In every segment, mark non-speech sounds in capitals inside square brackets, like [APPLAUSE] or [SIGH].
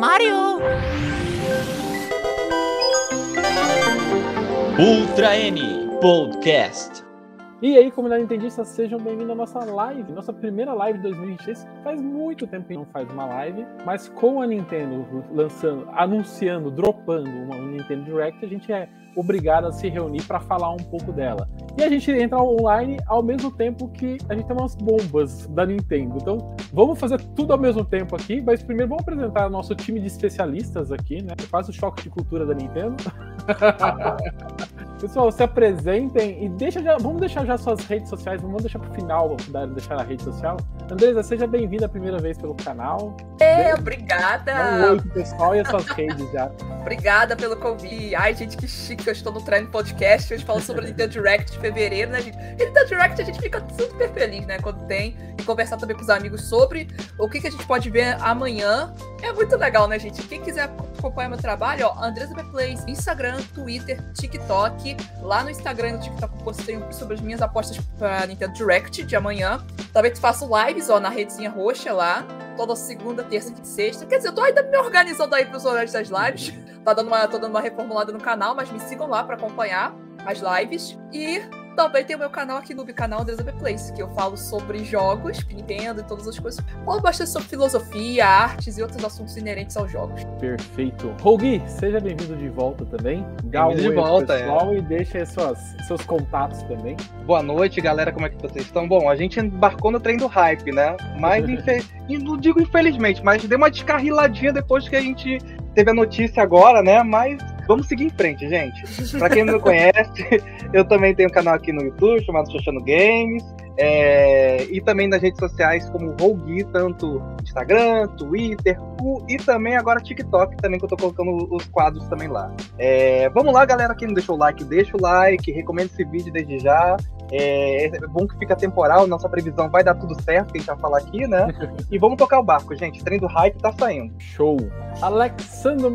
Mario! Ultra N Podcast. E aí, comunidade nintendista, sejam bem-vindos à nossa live, nossa primeira live de 2023. Faz muito tempo que não faz uma live, mas com a Nintendo lançando, anunciando, dropando uma, um Nintendo Direct, a gente é obrigado a se reunir para falar um pouco dela. E a gente entra online ao mesmo tempo que a gente tem umas bombas da Nintendo. Então, vamos fazer tudo ao mesmo tempo aqui, mas primeiro vamos apresentar nosso time de especialistas aqui, né? Faz o choque de cultura da Nintendo. [LAUGHS] Pessoal, se apresentem e deixa já, vamos deixar já suas redes sociais, vamos deixar pro final, vamos deixar a rede social. Andresa, seja bem-vinda a primeira vez pelo canal. É, obrigada. Um oi pessoal e as suas redes já. Obrigada pelo convite. Ai, gente, que chique, eu estou no Treino Podcast, hoje falando sobre o Nintendo Direct de fevereiro, né, gente? Nintendo Direct a gente fica super feliz, né, quando tem, e conversar também com os amigos sobre o que, que a gente pode ver amanhã. É muito legal, né, gente? Quem quiser acompanhar meu trabalho, ó, Andresa Plays, Instagram, Twitter, TikTok. Lá no Instagram e no TikTok eu postei sobre as minhas apostas para Nintendo Direct de amanhã. Também faço lives, ó, na redezinha roxa lá. Toda segunda, terça e sexta. Quer dizer, eu tô ainda me organizando aí pros horários das lives. Tá dando uma, tô dando uma reformulada no canal, mas me sigam lá para acompanhar as lives. E também tem o meu canal aqui no canal Andresa B Place, que eu falo sobre jogos, Nintendo e todas as coisas. Falo bastante sobre filosofia, artes e outros assuntos inerentes aos jogos. Perfeito. Rogi, seja bem-vindo de volta também. Dá um de volta, pessoal, é. e deixa aí suas, seus contatos também. Boa noite, galera. Como é que vocês estão? Bom, a gente embarcou no trem do hype, né? Mas, [LAUGHS] infe... não digo infelizmente, mas deu uma descarriladinha depois que a gente teve a notícia agora, né? Mas vamos seguir em frente, gente. Pra quem não me [LAUGHS] conhece, eu também tenho um canal aqui no YouTube chamado Xoxano Games. É, e também nas redes sociais como Rogi, tanto Instagram, Twitter e também agora TikTok, também que eu tô colocando os quadros também lá. É, vamos lá, galera, quem não deixou o like, deixa o like, recomenda esse vídeo desde já. É, é bom que fica temporal, nossa previsão vai dar tudo certo, que a gente vai falar aqui, né? [LAUGHS] e vamos tocar o barco, gente. O trem do hype tá saindo. Show! Alexandre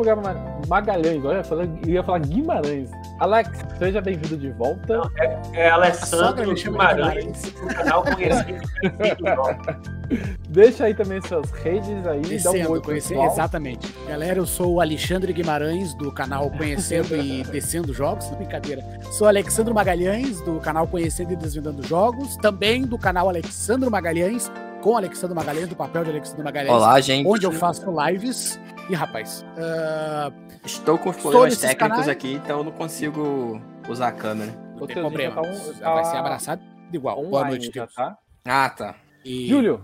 Magalhães, olha, eu ia falar Guimarães. Alex, seja bem-vindo de volta. Não, é, é Alessandro Guimarães, canal conhecido. [LAUGHS] Deixa aí também suas redes aí, Descendo, dá um oi conhecer, Exatamente. Galera, eu sou o Alexandre Guimarães, do canal Conhecendo e [LAUGHS] Descendo Jogos. Brincadeira. Sou Alexandre Magalhães, do canal Conhecendo e Desvendando Jogos. Também do canal Alexandre Magalhães, com Alexandre Magalhães, do papel de Alexandre Magalhães. Olá, gente. Onde eu faço lives. E, rapaz, uh, estou com problemas técnicos canais. aqui, então eu não consigo usar a câmera. Não tem problema. Tá um, tá Vai ser abraçado igual. Boa noite, já, tá? Ah, tá. E... Júlio,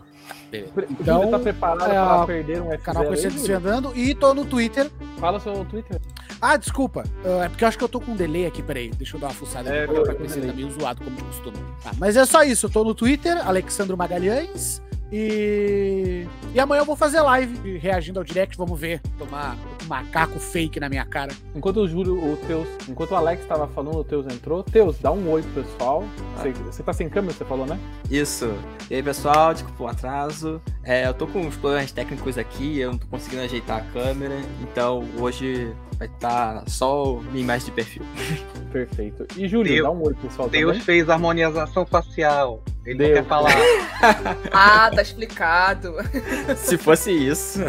então, tá preparado é, para perder um canal conhecido desvendando e tô no Twitter. Fala seu Twitter. Ah, desculpa. Uh, é porque eu acho que eu tô com um delay aqui, peraí. Deixa eu dar uma fuçada é, aqui, porque tá meio zoado, como de costume. Ah, mas é só isso, eu tô no Twitter, Alexandro Magalhães. E, e amanhã eu vou fazer live reagindo ao direct. Vamos ver. Tomar um macaco fake na minha cara. Enquanto o Júlio, o Teus, enquanto o Alex estava falando, o Teus entrou. Teus, dá um oi pro pessoal. Você, você tá sem câmera, você falou, né? Isso. E aí, pessoal, desculpa o atraso. É, eu tô com uns problemas técnicos aqui, eu não tô conseguindo ajeitar a câmera. Então hoje vai estar tá só minha imagem de perfil. [LAUGHS] Perfeito. E Júlio, Deus, dá um oi pro pessoal Deus também. fez harmonização facial. Ele Deus. não quer falar. [LAUGHS] ah, tá explicado. [LAUGHS] Se fosse isso.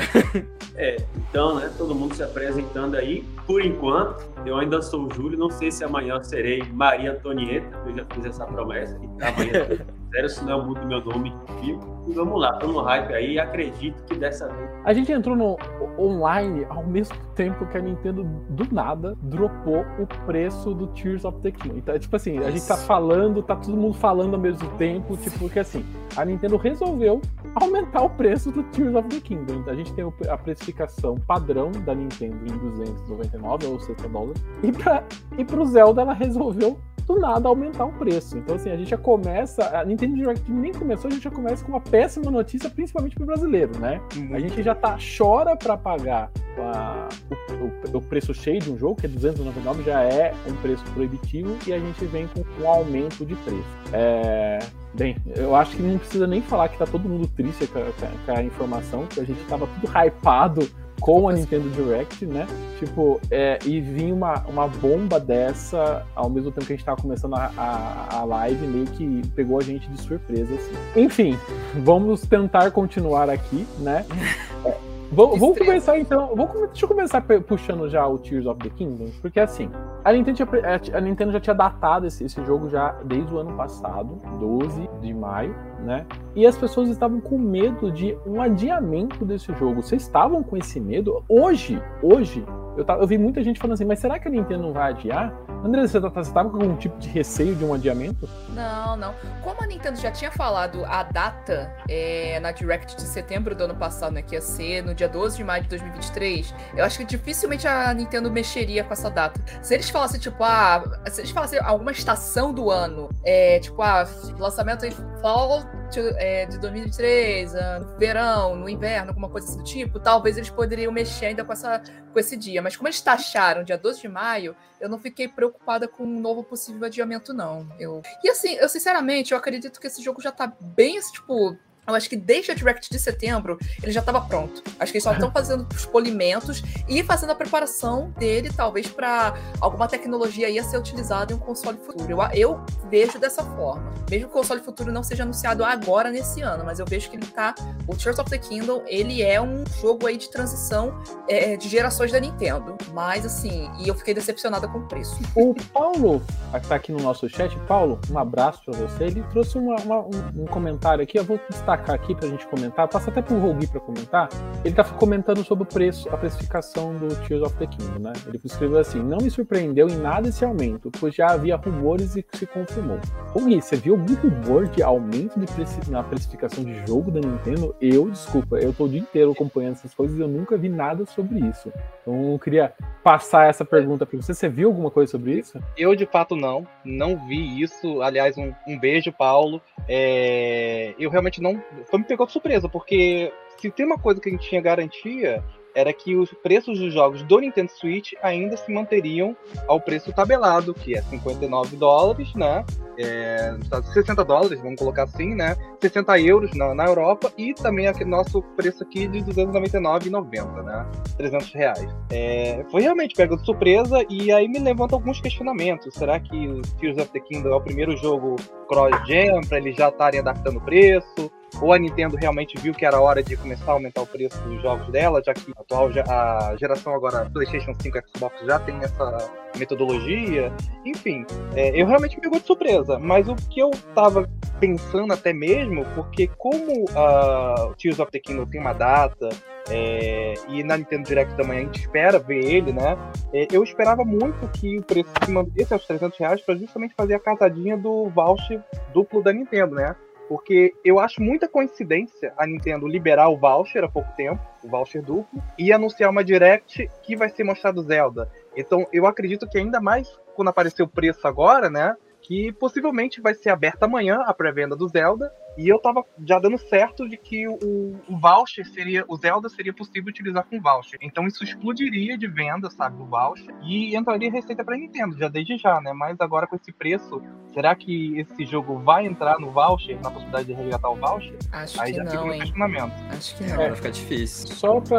É, então, né, todo mundo se apresentando aí. Por enquanto, eu ainda sou o Júlio, não sei se amanhã eu serei Maria Antonieta, eu já fiz essa promessa. Amanhã zero, se não mudo meu nome E vamos lá, tô no hype aí acredito que dessa vez. A gente entrou no online ao mesmo tempo que a Nintendo do nada dropou o preço do Tears of the Kingdom. Então, tipo assim, a gente tá falando, tá todo mundo falando ao mesmo tempo, tipo, porque assim, a Nintendo resolveu aumentar o preço do Tears of the Kingdom. Então a gente tem a precificação padrão da Nintendo em 299 ou 60 dólares. E, pra, e pro Zelda ela resolveu do nada aumentar o preço. Então, assim, a gente já começa. A Nintendo Direct nem começou, a gente já começa com uma péssima notícia, principalmente para o brasileiro, né? Muito. A gente já tá, chora para pagar a, o, o, o, preço cheio de um jogo, que é 299, já é um preço proibitivo, e a gente vem com um aumento de preço. É, Bem, eu acho que não precisa nem falar que tá todo mundo triste com a, com a informação, que a gente tava tudo hypado com a Nintendo Direct, né? Tipo, é, e vinha uma, uma bomba dessa ao mesmo tempo que a gente tava começando a, a, a live, meio que pegou a gente de surpresa, assim. Enfim, vamos tentar continuar aqui, né? [LAUGHS] Vou Estrela. começar então. Come- deixa eu começar puxando já o Tears of the Kingdom, porque assim, a Nintendo, tinha pre- a Nintendo já tinha datado esse, esse jogo já desde o ano passado, 12 de maio, né? E as pessoas estavam com medo de um adiamento desse jogo. Vocês estavam com esse medo? Hoje, hoje, eu, tava, eu vi muita gente falando assim, mas será que a Nintendo não vai adiar? André, você, tá, você tava com algum tipo de receio de um adiamento? Não, não. Como a Nintendo já tinha falado a data é, na Direct de setembro do ano passado, né? Que ia ser no dia 12 de maio de 2023, eu acho que dificilmente a Nintendo mexeria com essa data. Se eles falassem, tipo, ah, se eles falassem alguma estação do ano, é, tipo, ah, lançamento em fall é, de 2023, ah, no verão, no inverno, alguma coisa assim do tipo, talvez eles poderiam mexer ainda com, essa, com esse dia. Mas como eles taxaram dia 12 de maio, eu não fiquei preocupada com um novo possível adiamento, não. Eu... E assim, eu sinceramente, eu acredito que esse jogo já tá bem, assim, tipo. Eu acho que desde a Direct de setembro ele já estava pronto. Acho que eles só estão fazendo os polimentos e fazendo a preparação dele, talvez, para alguma tecnologia ia ser utilizada em um console futuro. Eu, eu vejo dessa forma. Mesmo que o console futuro não seja anunciado agora nesse ano, mas eu vejo que ele tá. O Tears of the Kingdom, ele é um jogo aí de transição é, de gerações da Nintendo. Mas assim, e eu fiquei decepcionada com o preço. O Paulo, que tá aqui no nosso chat, Paulo, um abraço pra você. Ele trouxe uma- uma- um, um comentário aqui, eu vou destacar aqui pra gente comentar, passa até pro Rogi pra comentar. Ele tá comentando sobre o preço, a precificação do Tears of the Kingdom, né? Ele escreveu assim: não me surpreendeu em nada esse aumento, pois já havia rumores e se confirmou. Rogi, você viu algum rumor de aumento de preci- na precificação de jogo da Nintendo? Eu, desculpa, eu tô o dia inteiro acompanhando essas coisas e eu nunca vi nada sobre isso. Então eu queria passar essa pergunta pra você. Você viu alguma coisa sobre isso? Eu, de fato, não. Não vi isso. Aliás, um, um beijo, Paulo. É, Eu realmente não. Foi me pegou de surpresa, porque se tem uma coisa que a gente tinha garantia. Era que os preços dos jogos do Nintendo Switch ainda se manteriam ao preço tabelado, que é 59 dólares, né? É, 60 dólares, vamos colocar assim, né? 60 euros na, na Europa e também aquele nosso preço aqui de 299,90, né? 300 reais. É, foi realmente pego de surpresa e aí me levanta alguns questionamentos. Será que o Tears of the Kingdom é o primeiro jogo cross-gen para eles já estarem adaptando o preço? Ou a Nintendo realmente viu que era hora de começar a aumentar o preço dos jogos dela, já que a atual a geração agora PlayStation 5 e Xbox já tem essa metodologia? Enfim, é, eu realmente me pegou de surpresa. Mas o que eu tava pensando até mesmo, porque como o Tears of the Kingdom tem uma data, é, e na Nintendo Direct também a gente espera ver ele, né? É, eu esperava muito que o preço se mantesse aos 300 reais para justamente fazer a casadinha do voucher duplo da Nintendo, né? Porque eu acho muita coincidência a Nintendo liberar o voucher há pouco tempo, o voucher duplo, e anunciar uma Direct que vai ser mostrado Zelda. Então eu acredito que ainda mais quando aparecer o preço agora, né? Que possivelmente vai ser aberta amanhã a pré-venda do Zelda. E eu tava já dando certo de que o, o voucher seria. O Zelda seria possível utilizar com voucher. Então isso explodiria de venda, sabe, do voucher. E entraria receita pra Nintendo, já desde já, né? Mas agora com esse preço, será que esse jogo vai entrar no voucher, na possibilidade de resgatar o voucher? Acho Aí que já fica não, um hein? questionamento. Acho que É, não. vai ficar difícil. Só pra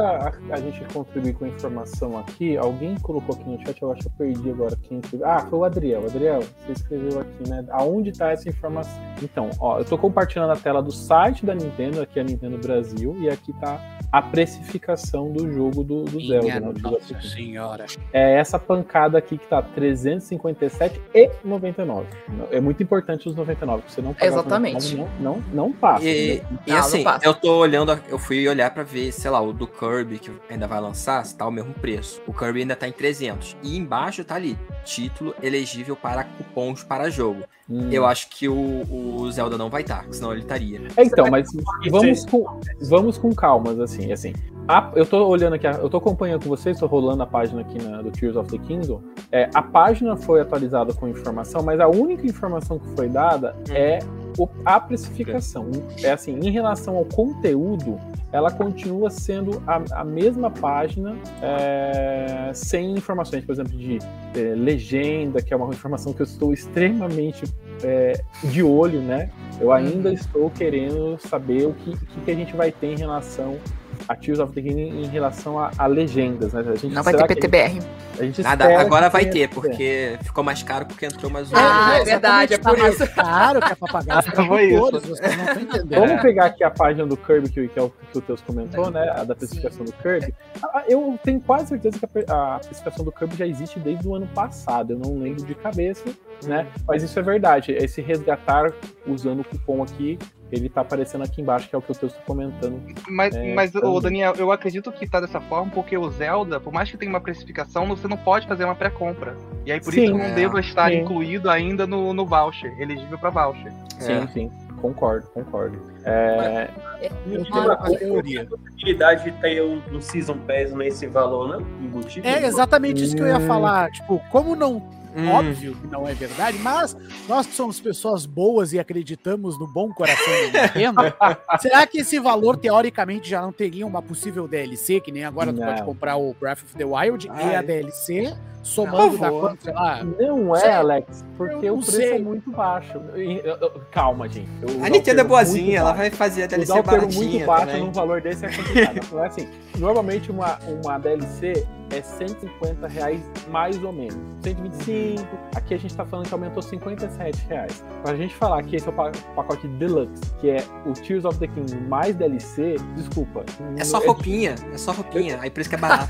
a, a gente contribuir com a informação aqui, alguém colocou aqui no chat, eu acho que eu perdi agora quem escreveu. Ah, foi o Adriel. Adriel, você escreveu aqui, né? Aonde tá essa informação? Então, ó, eu tô compartilhando a tela do site da Nintendo, aqui é a Nintendo Brasil, e aqui tá a precificação do jogo do, do Zelda. Minha né, do Nossa Zelda. senhora. É essa pancada aqui que tá 357 e 99. É muito importante os 99, você não Exatamente. 99, Não, não, não passa. E, e Não, assim, não passa. eu tô olhando, eu fui olhar pra ver, sei lá, o do Kirby, que ainda vai lançar, se tá o mesmo preço. O Kirby ainda tá em 300. E embaixo tá ali, título elegível para cupons para jogo. Hum. Eu acho que o, o Zelda não vai estar, senão ele estaria. É, então, mas vamos com, vamos com calmas, assim, assim. A- eu tô olhando aqui, a- eu tô acompanhando com vocês, tô rolando a página aqui na- do Tears of the Kingdom. É, a página foi atualizada com informação, mas a única informação que foi dada é o- a precificação. É assim, em relação ao conteúdo, ela continua sendo a, a mesma página, é, sem informações, por exemplo, de é, legenda, que é uma informação que eu estou extremamente é, de olho, né? Eu ainda estou querendo saber o que, que a gente vai ter em relação a Tears of the Kingdom em relação a, a legendas, né? A gente, Não vai ter que a PTBR. gente- A gente Nada, agora vai ter, porque ficou mais caro porque entrou mais um. Ah, é exatamente, verdade, é tá por mais isso. Caro que é pra pagar os [LAUGHS] Foi isso. produtores, vocês não estão entendendo. Vamos pegar aqui a página do Kirby, que, que é o que o Teus comentou, né? A da especificação do Kirby. Ah, Eu tenho quase certeza que a, a especificação do Kirby já existe desde o ano passado. Eu não lembro de cabeça, né? Mas isso é verdade. Esse resgatar usando o cupom aqui, ele tá aparecendo aqui embaixo, que é o que o Teus tá comentando. Mas, É, mas então- ô, Daniel, eu acredito que tá dessa forma porque o Zelda, por mais que tenha uma precificação, você não pode fazer uma pré-compra. E aí por Sim. isso não É. deva estar Sim. incluído ainda no, no voucher, elegível para voucher. Sim, É. sim. Concordo, concordo. É, Eu tenho uma teoria. possibilidade de ter um, um Season Pass nesse valor, não? Embutido? É exatamente isso que eu ia Hum. falar. Tipo, como não Hum, Óbvio que não é verdade, mas nós que somos pessoas boas e acreditamos no bom coração da Nintendo, [LAUGHS] será que esse valor, teoricamente, já não teria uma possível DLC, que nem agora tu Não. pode comprar o Breath of the Wild e Ai. a DLC, somando da quanto, sei lá. não é, Alex, porque o preço sei. é muito baixo. Eu- eu- Calma, gente. A o Nintendo é boazinha, ela vai fazer a DLC Usar o termo muito baratinha baixo também. num valor desse é complicado. Então, é assim, normalmente uma, uma DLC é 150 reais mais ou menos. 125, aqui a gente tá falando que aumentou 57 reais. Pra gente falar que esse é o pa- pacote Deluxe, que é o Tears of the Kingdom mais DLC, desculpa. É só roupinha, é só roupinha, aí por isso que é barato.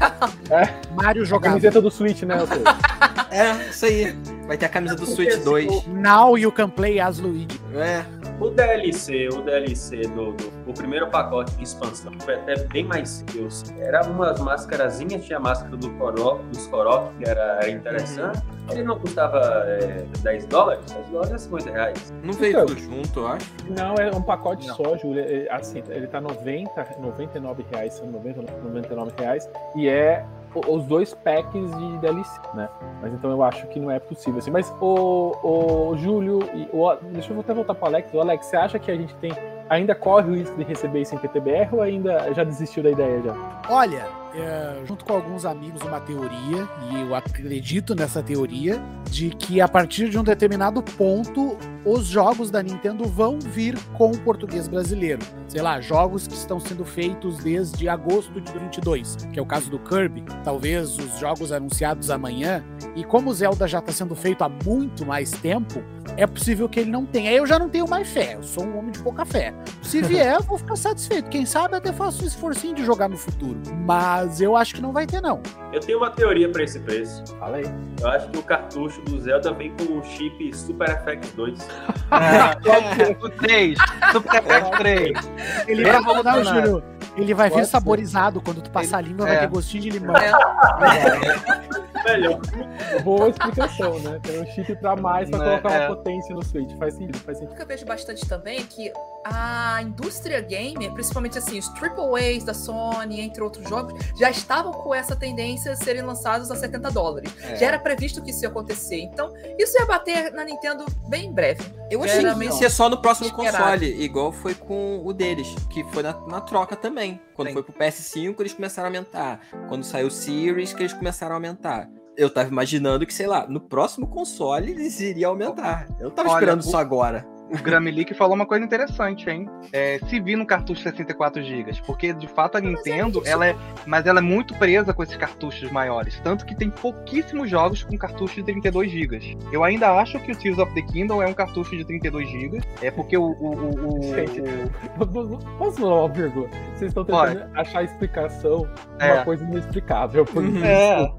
[LAUGHS] Mario A jogado. camiseta do Switch, né, Arthur? [LAUGHS] é, isso aí. Vai ter a camisa do Switch 2. Now you can play as Luigi. É. O DLC, o DLC do, do- o primeiro pacote de expansão foi até bem mais simples. Era umas máscarazinhas, tinha a máscara do Korok, dos Korok, que era, interessante. Ele não custava é, 10 dólares? 10 dólares é 50 reais. Não veio Então. tudo junto, eu acho. Não, é um pacote Não. só, Júlia. É, Assim, ele tá 90, 99 reais, são 90, 99 reais. E é o- os dois packs de DLC, né? Mas então eu acho que não é possível assim. Mas o, o Júlio, e o, deixa eu até voltar pro Alex. O Alex, você acha que a gente tem ainda corre o risco de receber isso em PTBR ou ainda já desistiu da ideia já? Olha, é, junto com alguns amigos, uma teoria, e eu acredito nessa teoria, de que a partir de um determinado ponto, os jogos da Nintendo vão vir com o português brasileiro. Sei lá, jogos que estão sendo feitos desde agosto de 22, que é o caso do Kirby, talvez os jogos anunciados amanhã, e como o Zelda já está sendo feito há muito mais tempo, é possível que ele não tenha. Eu já não tenho mais fé, eu sou um homem de pouca fé. Se vier, eu vou ficar satisfeito. Quem sabe até faço um esforcinho de jogar no futuro. Mas eu acho que não vai ter, não. Eu tenho uma teoria pra esse preço. Fala aí. Eu acho que o cartucho do Zelda vem com o chip Super FX 2. o 3, Super FX 3. Ele vai, revolucionário. Júlio, ele vai vir ser. saborizado. Quando tu passar a língua, vai é. ter gostinho de limão. [LAUGHS] Melhor. Boa explicação, né? Tem um chip pra mais pra Né, colocar é. uma potência no Switch. Faz sentido, faz sentido. O que eu vejo bastante também é que a indústria gamer, principalmente assim, os AAAs da Sony, entre outros jogos, já estavam com essa tendência a serem lançados a 70 dólares. É. Já era previsto que isso ia acontecer. Então, isso ia bater na Nintendo bem em breve. Eu achei que ia ser só no próximo esperado. console, igual foi com o deles, que foi na, na troca também. Quando Sim. foi pro PS5, eles começaram a aumentar. Quando saiu o Series, que eles começaram a aumentar. Eu tava imaginando que, sei lá, no próximo console eles iriam aumentar. Eu tava Olha, esperando o- isso agora. O Gramilic falou uma coisa interessante, hein? É, se vir no cartucho 64 GB, porque de fato a Nintendo, ela é, mas ela é muito presa com esses cartuchos maiores, tanto que tem pouquíssimos jogos com cartucho de 32 GB. Eu ainda acho que o Tears of the Kingdom é um cartucho de 32 GB, é porque o, o, o- o- Gente, Posso falar uma pergunta? Vocês estão tentando achar explicação de É. uma coisa inexplicável. Por Uhum. É.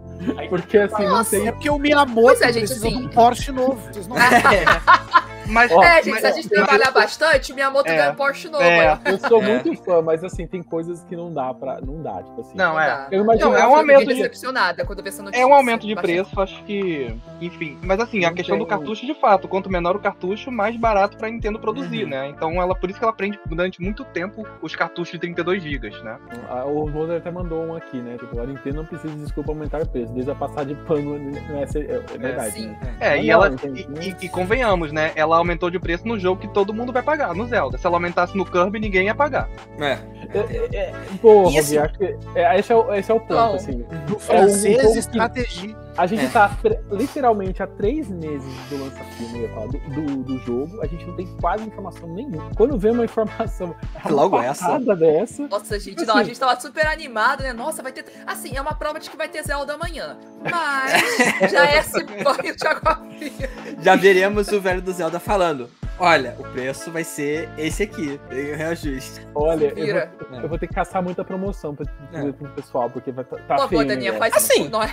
Porque assim, não Nossa, tem. É porque o Miyamoto é, gente, precisa assim- de um Porsche novo. [LAUGHS] Vocês não [LAUGHS] Mas, Ó, é, gente, mas- se a gente mas- trabalhar bastante, minha moto É. ganha um Porsche novo. É. Eu sou É. muito fã, mas assim, tem coisas que não dá pra. Não dá, tipo assim. Não, é. Eu imagino Não, é um aumento de- decepcionada quando essa notícia. É um aumento de Bastante. preço, acho que. Enfim. Mas assim, a Não questão do tem- cartucho, de fato, quanto menor o cartucho, mais barato pra Nintendo produzir, Uhum. né? Então ela, por isso que ela prende durante muito tempo os cartuchos de 32 GB, né? O Roder até mandou um aqui, né? Tipo, a Nintendo não precisa de desculpa aumentar o preço. Desde a passar de pano nessa. É, é verdade. Sim. É, Não, e ela. entendi. E, e- e convenhamos, né? Ela aumentou de preço no jogo que todo mundo vai pagar, no Zelda. Se ela aumentasse no Kirby, ninguém ia pagar. É. É, é, é, Pô, assim- acho que. é, esse, é o, esse é o ponto, Não. assim. Do É um francês, que- estratégia. A gente É. tá literalmente há três meses do lança-filme eu ia falar, do, do, jogo, a gente não tem quase informação nenhuma. Quando vê uma informação é [LAUGHS] uma Logo essa. dessa, Nossa, gente, Assim- não, a gente tava super animado, né? Nossa, vai ter. Assim, é uma prova de que vai ter Zelda amanhã. Mas [LAUGHS] já é esse banho de água fria. Já veremos o velho do Zelda falando. Olha, o preço vai ser esse aqui. Tem o reajuste. olha, eu vou, eu vou ter que caçar muita promoção pra É. pro pessoal, porque vai tá, Por tá favor, feio. o Daniel, negócio. faz Assim, isso por nós.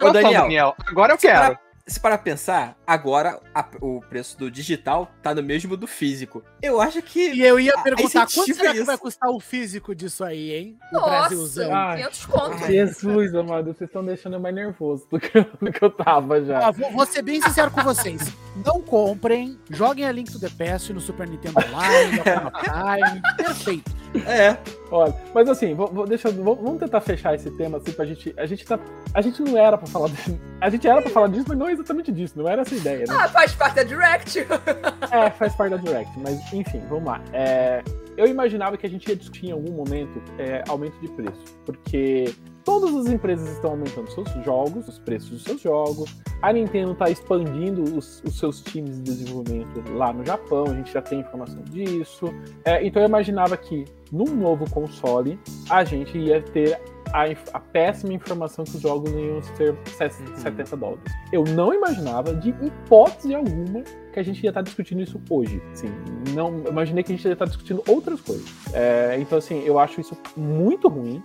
Ô, Daniel, Daniel. Agora eu quero. para, se para pensar, agora a- o preço do digital tá no mesmo do físico. Eu acho que. E eu ia Ah, perguntar, quanto será que isso. vai custar o físico disso aí, hein? O Nossa, Brasilzão. Ai. 500 conto. Jesus, amado, vocês estão deixando eu mais nervoso do que, eu- do que eu tava já. Ó, vou, vou ser bem sincero com vocês. Não comprem, joguem a Link to the Past no Super Nintendo Online, no Chrono Time. Perfeito. É. Olha, mas assim, vou, vou- deixa, vou- vamos tentar fechar esse tema assim pra gente. A gente, tá, a gente não era pra falar. de- a gente era pra falar disso, mas não é exatamente disso, não era essa a ideia, né? Ah, faz parte da Direct. [LAUGHS] É, faz parte da Direct, mas enfim, vamos lá. É, eu imaginava que a gente ia discutir em algum momento é, aumento de preço, porque todas as empresas estão aumentando seus jogos, os preços dos seus jogos. A Nintendo está expandindo os, os seus times de desenvolvimento lá no Japão, a gente já tem informação disso. É, então eu imaginava que num novo console a gente ia ter a, a péssima informação que os jogos iam ser 70 dólares. Eu não imaginava, de hipótese alguma, que a gente ia estar discutindo isso hoje. Assim, não, imaginei que a gente ia estar discutindo outras coisas. É, então, assim, eu acho isso muito ruim.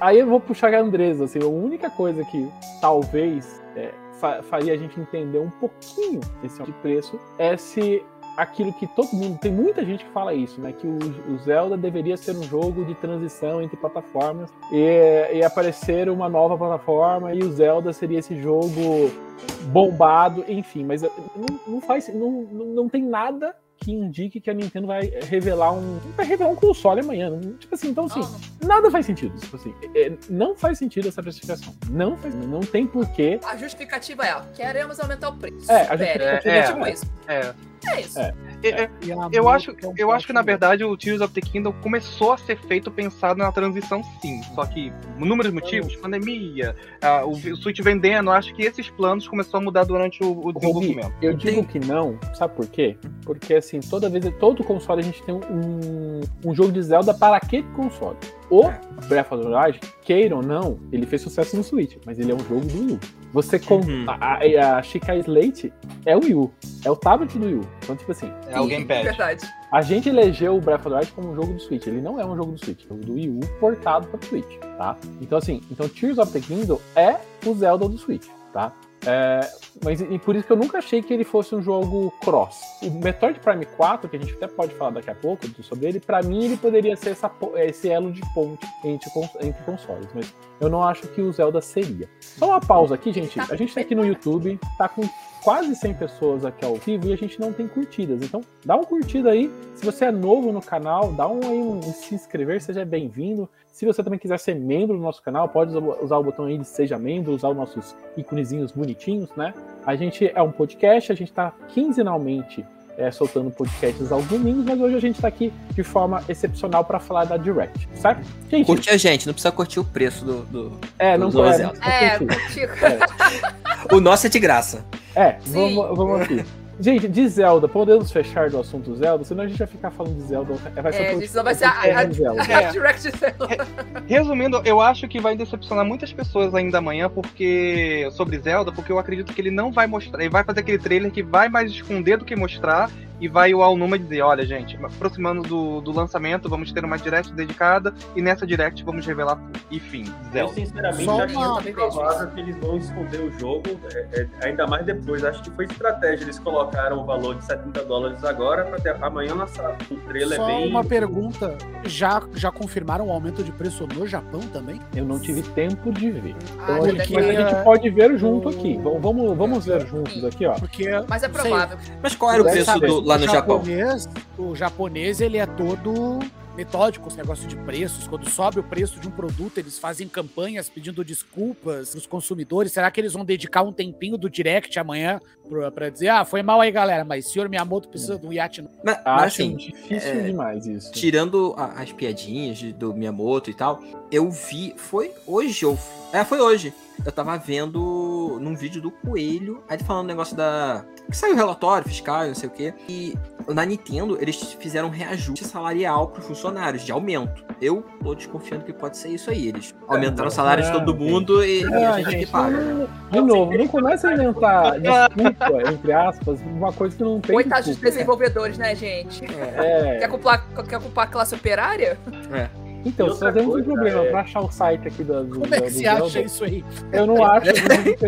Aí eu vou puxar a Andresa, assim, a única coisa que talvez é, fa- faria a gente entender um pouquinho esse de preço é se aquilo que todo mundo, tem muita gente que fala isso, né? Que o, o Zelda deveria ser um jogo de transição entre plataformas e, e aparecer uma nova plataforma e o Zelda seria esse jogo bombado, enfim, mas não, não faz, não, não, não tem nada que indique que a Nintendo vai revelar um, vai revelar um console amanhã, não- tipo assim, então assim, nada faz sentido, tipo assim, é, não faz sentido essa precificação, não faz, não tem porquê, A justificativa é, ó, queremos aumentar o preço. É, a justificativa é- tipo isso. É. É isso. É. É, é, a Eu acho, que é eu acho que na verdade o Tears of the Kingdom começou a ser feito pensado na transição sim. Só que inúmeros motivos, pandemia, ah, o, o Switch vendendo, acho que esses planos começaram a mudar durante o, o desenvolvimento. Eu digo que não, sabe por quê? Porque assim, toda vez, todo console a gente tem um, um jogo de Zelda para aquele console. O Breath of the Wild, queira ou não, ele fez sucesso no Switch, mas ele é um jogo do Wii U. Você com Uhum. a, a, Chica Slate é o Wii U, é o tablet do Wii U. Então, tipo assim, É o Gamepad. Verdade. a gente elegeu o Breath of the Wild como um jogo do Switch. Ele não é um jogo do Switch, é um jogo do Wii U portado para o Switch, tá? Então, assim, então Tears of the Kingdom é o Zelda do Switch, tá? É, mas e por isso que eu nunca achei que ele fosse um jogo cross. O Metroid Prime 4, que a gente até pode falar daqui a pouco sobre ele, pra mim ele poderia ser essa esse elo de ponte entre, entre consoles, mas eu não acho que o Zelda seria. Só uma pausa aqui, gente. A gente tá aqui no YouTube, tá com quase 100 pessoas aqui ao vivo e a gente não tem curtidas. Então, dá uma curtida aí. Se você é novo no canal, dá um aí um, um se inscrever, seja bem-vindo. Se você também quiser ser membro do nosso canal, pode usar- usar o botão aí de seja membro, usar os nossos íconezinhos bonitinhos, né? A gente é um podcast, a gente tá quinzenalmente é, soltando podcasts aos domingos, mas hoje a gente tá aqui de forma excepcional para falar da Direct, certo? Gente, Curte a gente, não precisa curtir o preço do. do- é, não do é, É, curti. contigo. [LAUGHS] O nosso é de graça. É, Sim. vamos, vamos aqui. Gente, de Zelda, podemos fechar do assunto Zelda? Senão a gente vai ficar falando de Zelda. Vai ser É, isso não vai ser a, [LAUGHS] a, de Zelda. a Direct dela. Resumindo, eu acho que vai decepcionar muitas pessoas ainda amanhã porque sobre Zelda, porque eu acredito que ele não vai mostrar, ele vai fazer aquele trailer que vai mais esconder do que mostrar e vai o Alnuma dizer, olha gente, aproximando do, do lançamento, vamos ter uma direct dedicada e nessa direct vamos revelar tudo. E fim, Eu, Zelda. sinceramente, Só acho é provável que eles vão esconder o jogo, é, é, ainda mais depois. Acho que foi estratégia. Eles colocaram o valor de 70 dólares agora para ter amanhã lançar. O trailer Só é bem. uma pergunta. Já, já confirmaram o aumento de preço no Japão também? Eu não tive tempo de ver. Ah, Então, gente, mas a gente pode ver junto aqui. Vamos, vamos, ver juntos aqui, ó. Porque Mas é sei, provável. Mas qual era o preço do- lá no o Japão? japonês, O japonês, ele é todo metódico, esse negócio de preços. Quando sobe o preço de um produto, eles fazem campanhas pedindo desculpas pros consumidores. Será que eles vão dedicar um tempinho do direct amanhã pra, pra dizer, ah, foi mal aí, galera, mas senhor Miyamoto precisa de um iate novo. Mas, mas, Acho assim, difícil é, demais isso. tirando a- as piadinhas de- do Miyamoto e tal, eu vi. Foi hoje ou É, foi hoje. Eu tava vendo num vídeo do Coelho, aí ele falando um negócio da. Que saiu o relatório fiscal, não sei o quê. E na Nintendo, eles fizeram um reajuste salarial pros funcionários, de aumento. Eu tô desconfiando que pode ser isso aí. Eles aumentaram o salário de todo mundo e, e a Ah, gente que gente, paga. não- de novo, não começa a inventar desculpa, entre aspas, uma coisa que não tem. Coitados dos desenvolvedores, né, gente? É, Quer culpar, quer culpar a classe operária? Então, E só outra temos um problema é- pra achar o site aqui da, do, Como é da- que do você Zelda. acha isso aí? Eu não [LAUGHS] acho, eu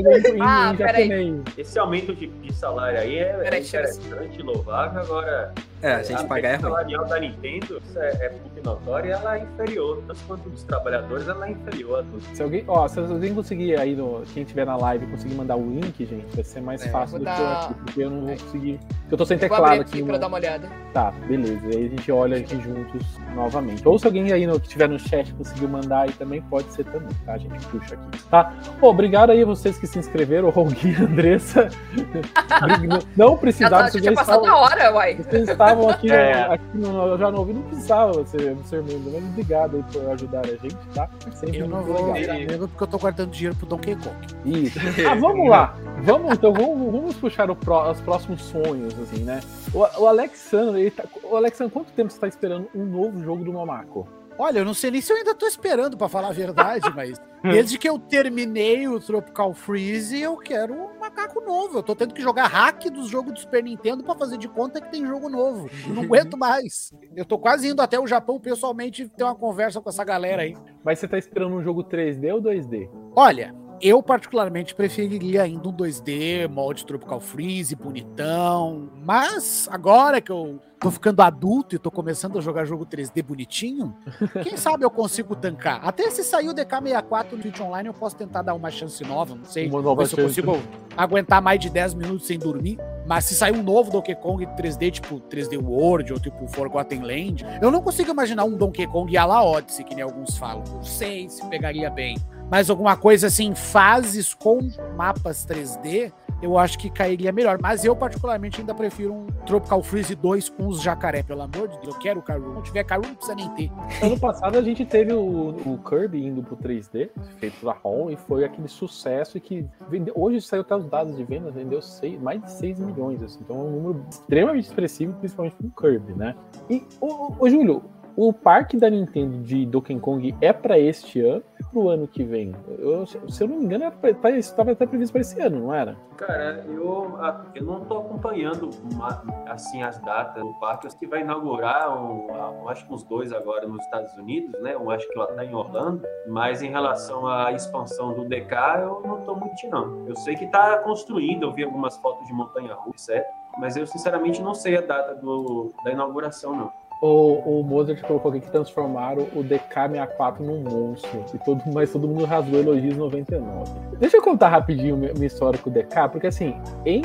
não tô [LAUGHS] em, Ah, em peraí. japonês. Esse aumento de, de salário aí é, é Peraí, se- interessante, louvável. Agora, É, a gente pagar é ruim. salarial da Nintendo isso é, é muito notória, ela é inferior. Tanto quanto dos trabalhadores, ela é inferior a todos. Se alguém, ó, se alguém conseguir aí, no, quem tiver na live, conseguir mandar o link, gente, vai ser mais É, fácil do que eu dar- aqui, porque eu não vou conseguir. porque Eu tô sem Vou teclado aqui. aqui no- pra dar uma olhada. Tá, beleza. Aí a gente olha aqui juntos novamente. Ou se alguém aí no, que tiver no chat conseguiu mandar aí também, pode ser também, tá? A gente puxa aqui. Tá? Pô, obrigado aí a vocês que se inscreveram, o Gui e a Andressa. [LAUGHS] Não Já, precisavam, tá, já vocês tinha já passado da hora, uai. vocês estavam aqui, É. aqui no, já não ouvi, não precisava você ser membro, mas obrigado aí por ajudar a gente, tá? Sempre Eu não vou virar membro porque eu tô guardando dinheiro pro Donkey Kong. Isso. [LAUGHS] Ah, vamos lá. Vamos, então, vamos, vamos puxar o pró- os próximos sonhos, assim, né? O, o Alexandre, ele tá, o Alexandre, quanto tempo você tá esperando um novo jogo do Momako? Olha, eu não sei nem se eu ainda tô esperando, pra falar a verdade, mas [LAUGHS] desde que eu terminei o Tropical Freeze, eu quero um macaco novo. Eu tô tendo que jogar hack dos jogos do Super Nintendo pra fazer de conta que tem jogo novo. Eu não aguento [LAUGHS] mais. Eu tô quase indo até o Japão pessoalmente ter uma conversa com essa galera aí. Mas você tá esperando um jogo 3D ou 2D? Olha, eu particularmente preferiria ainda um 2D, molde Tropical Freeze, bonitão. Mas agora que eu tô ficando adulto e tô começando a jogar jogo 3D bonitinho, [LAUGHS] quem sabe eu consigo tancar. Até se sair o DK64 no Twitch Online, eu posso tentar dar uma chance nova, não sei. Uma nova ver se eu consigo aguentar mais de 10 minutos sem dormir. Mas se sair um novo Donkey Kong 3D, tipo 3D World ou tipo Forgotten Land, eu não consigo imaginar um Donkey Kong à la Odyssey, que nem alguns falam. Não sei se pegaria bem. Mas alguma coisa assim, fases com mapas 3D, eu acho que cairia melhor. Mas eu, particularmente, ainda prefiro um Tropical Freeze 2 com os jacaré, pelo amor de Deus. Eu quero o Karu. Não tiver Karu, não precisa nem ter. Ano passado a gente teve o, o Kirby indo pro 3D, feito pela ROM, e foi aquele sucesso que vendeu, hoje saiu até os dados de venda, vendeu seis- mais de 6 milhões, assim, então é um número extremamente expressivo, principalmente pro Kirby, né? E, ô, ô, Júlio, o parque da Nintendo de Donkey Kong é pra este ano pro ano que vem? Eu- se eu não me engano, estava até previsto pra esse ano, não era? Cara, eu, eu não tô acompanhando uma- assim as datas do parque. Sei que vai inaugurar, um, acho que uns dois agora nos Estados Unidos, né? Um acho que lá tá em Orlando. Mas em relação à expansão do DK, eu não tô muito não. Eu sei que tá construindo, eu vi algumas fotos de montanha-russa, certo? Mas eu sinceramente não sei a data do, da inauguração, não. O, o Mozart colocou aqui que transformaram o DK64 num monstro. E todo, mas todo mundo rasgou elogios 99. Deixa eu contar rapidinho minha, história com o DK, porque assim, em,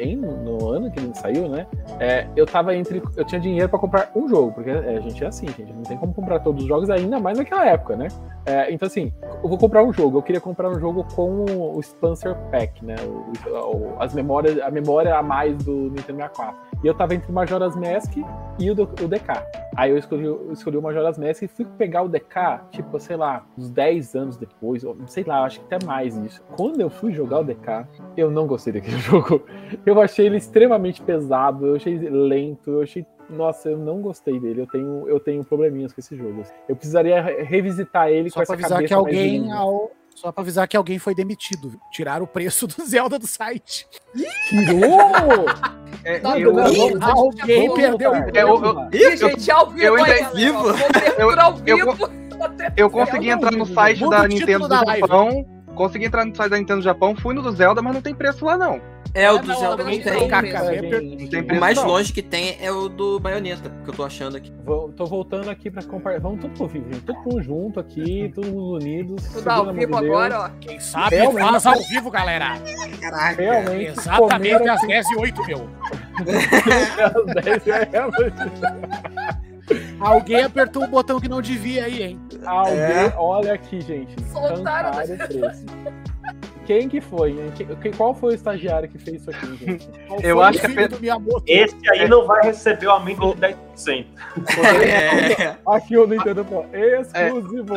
em- no ano que ele saiu, né? é, eu tava entre. Eu tinha dinheiro pra comprar um jogo, porque é, a gente é assim, gente. Não tem como comprar todos os jogos, ainda mais naquela época, né? É, então, assim, eu vou comprar um jogo. Eu queria comprar um jogo com o Spencer Pack, né? O- o- as memórias, a memória a mais do Nintendo 64. E eu tava entre o Majora's Mask e o, o DK. Aí eu escolhi, eu escolhi o Majora's Mask e fui pegar o DK, tipo, sei lá, uns 10 anos depois, ou sei lá, acho que até mais isso. Quando eu fui jogar o DK, eu não gostei daquele [LAUGHS] jogo. Eu achei ele extremamente pesado, eu achei lento, eu achei. Nossa, eu não gostei dele. Eu tenho, eu tenho probleminhas com esse jogo. Eu precisaria re- revisitar ele Só com essa avisar cabeça que alguém. Só pra avisar que alguém foi demitido. viu? Tiraram o preço do Zelda do site. Tirou! [LAUGHS] É, Não, eu, não, Ih, não, alguém perdeu o eu- eu- Ih, gente, ao vivo eu entrei galera. vivo. Ao eu- vivo. eu consegui entrar no site da Nintendo do. Japão. Consegui entrar no site da Nintendo do Japão, fui no do Zelda, mas não tem preço lá não. É, o É, do não, Zelda não não tem O mais longe que tem é o do Baioneta, que eu tô achando aqui. Vou- tô voltando aqui pra compartilhar. Vamos tudo pro vivo, gente. Todo mundo junto aqui, [LAUGHS] todo mundo unidos. Tudo ao vivo agora, ó. Quem sabe Realmente. faz ao vivo, galera. Caraca. Realmente. Exatamente às 10 e 8, meu. às 10 realmente. Alguém apertou o botão que não devia aí, hein? Alguém, É. olha aqui, gente. Soltaram. Preço. Quem que foi? hein? Que- Qual foi o estagiário que fez isso aqui, gente? [LAUGHS] Qual Eu acho que é. Esse aí não vai receber o aumento de 10%. É. Aqui o Nintendo pô, exclusivo.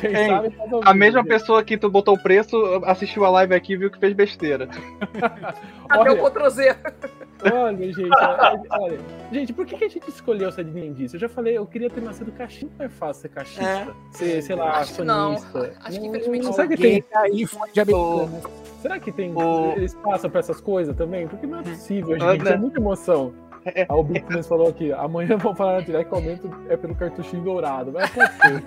Quem Hein, sabe A mesma pessoa que tu botou o preço assistiu a live aqui e viu que fez besteira. [LAUGHS] Cadê Olha. o Ctrl Z? Olha, gente, [LAUGHS] olha, olha. Gente, por que, que a gente escolheu ser disso? Eu já falei, eu queria ter nascido caixista. Não é fácil ser caixista. É. Ser, sei lá, Acho que não. sonista. Acho que Não- infelizmente não- não. Será que tem, aí de americana. será que tem O- eles passam essas coisas também? Porque não é possível, Ah, gente. né? É muita emoção. A Ubiquinus falou aqui, amanhã vão falar na direct que o aumento é pelo cartuchinho dourado. Mas pode ser.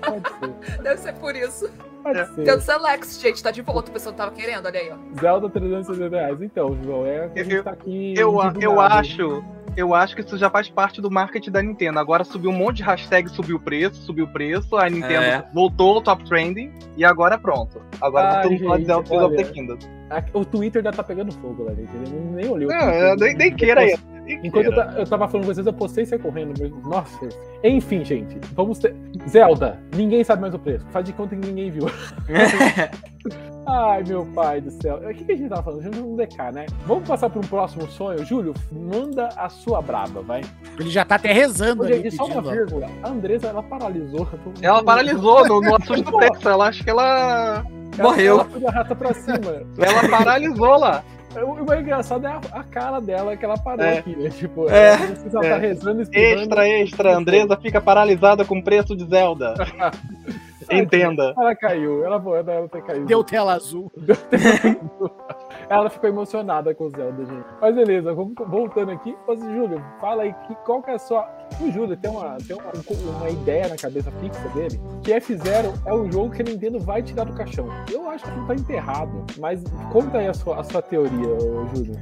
Pode ser. Deve ser por isso. Pode É. ser. Tem o Selex, gente, tá de volta. O pessoal não tava querendo, olha aí, ó. Zelda 360 reais. Então, João, é que a gente Eu- tá aqui. Eu, eu acho. Eu acho que isso já faz parte do marketing da Nintendo. Agora subiu um monte de hashtag, subiu o preço, subiu o preço, a Nintendo É. voltou ao top trending e agora pronto. Agora Ai, todo mundo falando de gente, Zelda Tears of the olha. Kingdom. A- O Twitter já tá pegando fogo, galera. Eu nem- olhei o Não, Twitter. eu nem, nem queira aí. Enquanto eu, eu tava falando com vocês, eu postei você correndo mesmo. Nossa. Enfim, gente. Vamos ter. Zelda, ninguém sabe mais o preço. Faz de conta que ninguém viu. [LAUGHS] Ai, meu pai do céu. O que, que a gente tava falando? A gente não DK, né? Vamos passar para um próximo sonho. Júlio, manda a sua braba, vai. Ele já tá até rezando Ô, ali. só uma vírgula. A Andressa, ela paralisou. Ela paralisou no, no assunto do preço. Ela acha que ela. Ela- Morreu. Ela pra cima. Ela paralisou lá. O mais engraçado é a, a cara dela que ela parou É. aqui, né? Tipo, É. ela, ela É. tá rezando, espirrando. Extra, extra. Andresa fica paralisada com o preço de Zelda. [LAUGHS] Entenda. Ela caiu, ela voou, ela caiu. Deu tela azul. [LAUGHS] Ela ficou emocionada com o Zelda, gente. Mas beleza, vamos voltando aqui. Ô, Júlio, fala aí que, qual que é a sua. O Júlio tem, uma, tem uma, uma ideia na cabeça fixa dele que F0 é o jogo que a Nintendo vai tirar do caixão. Eu acho que não tá enterrado, mas conta aí a sua, a sua teoria, Júlio.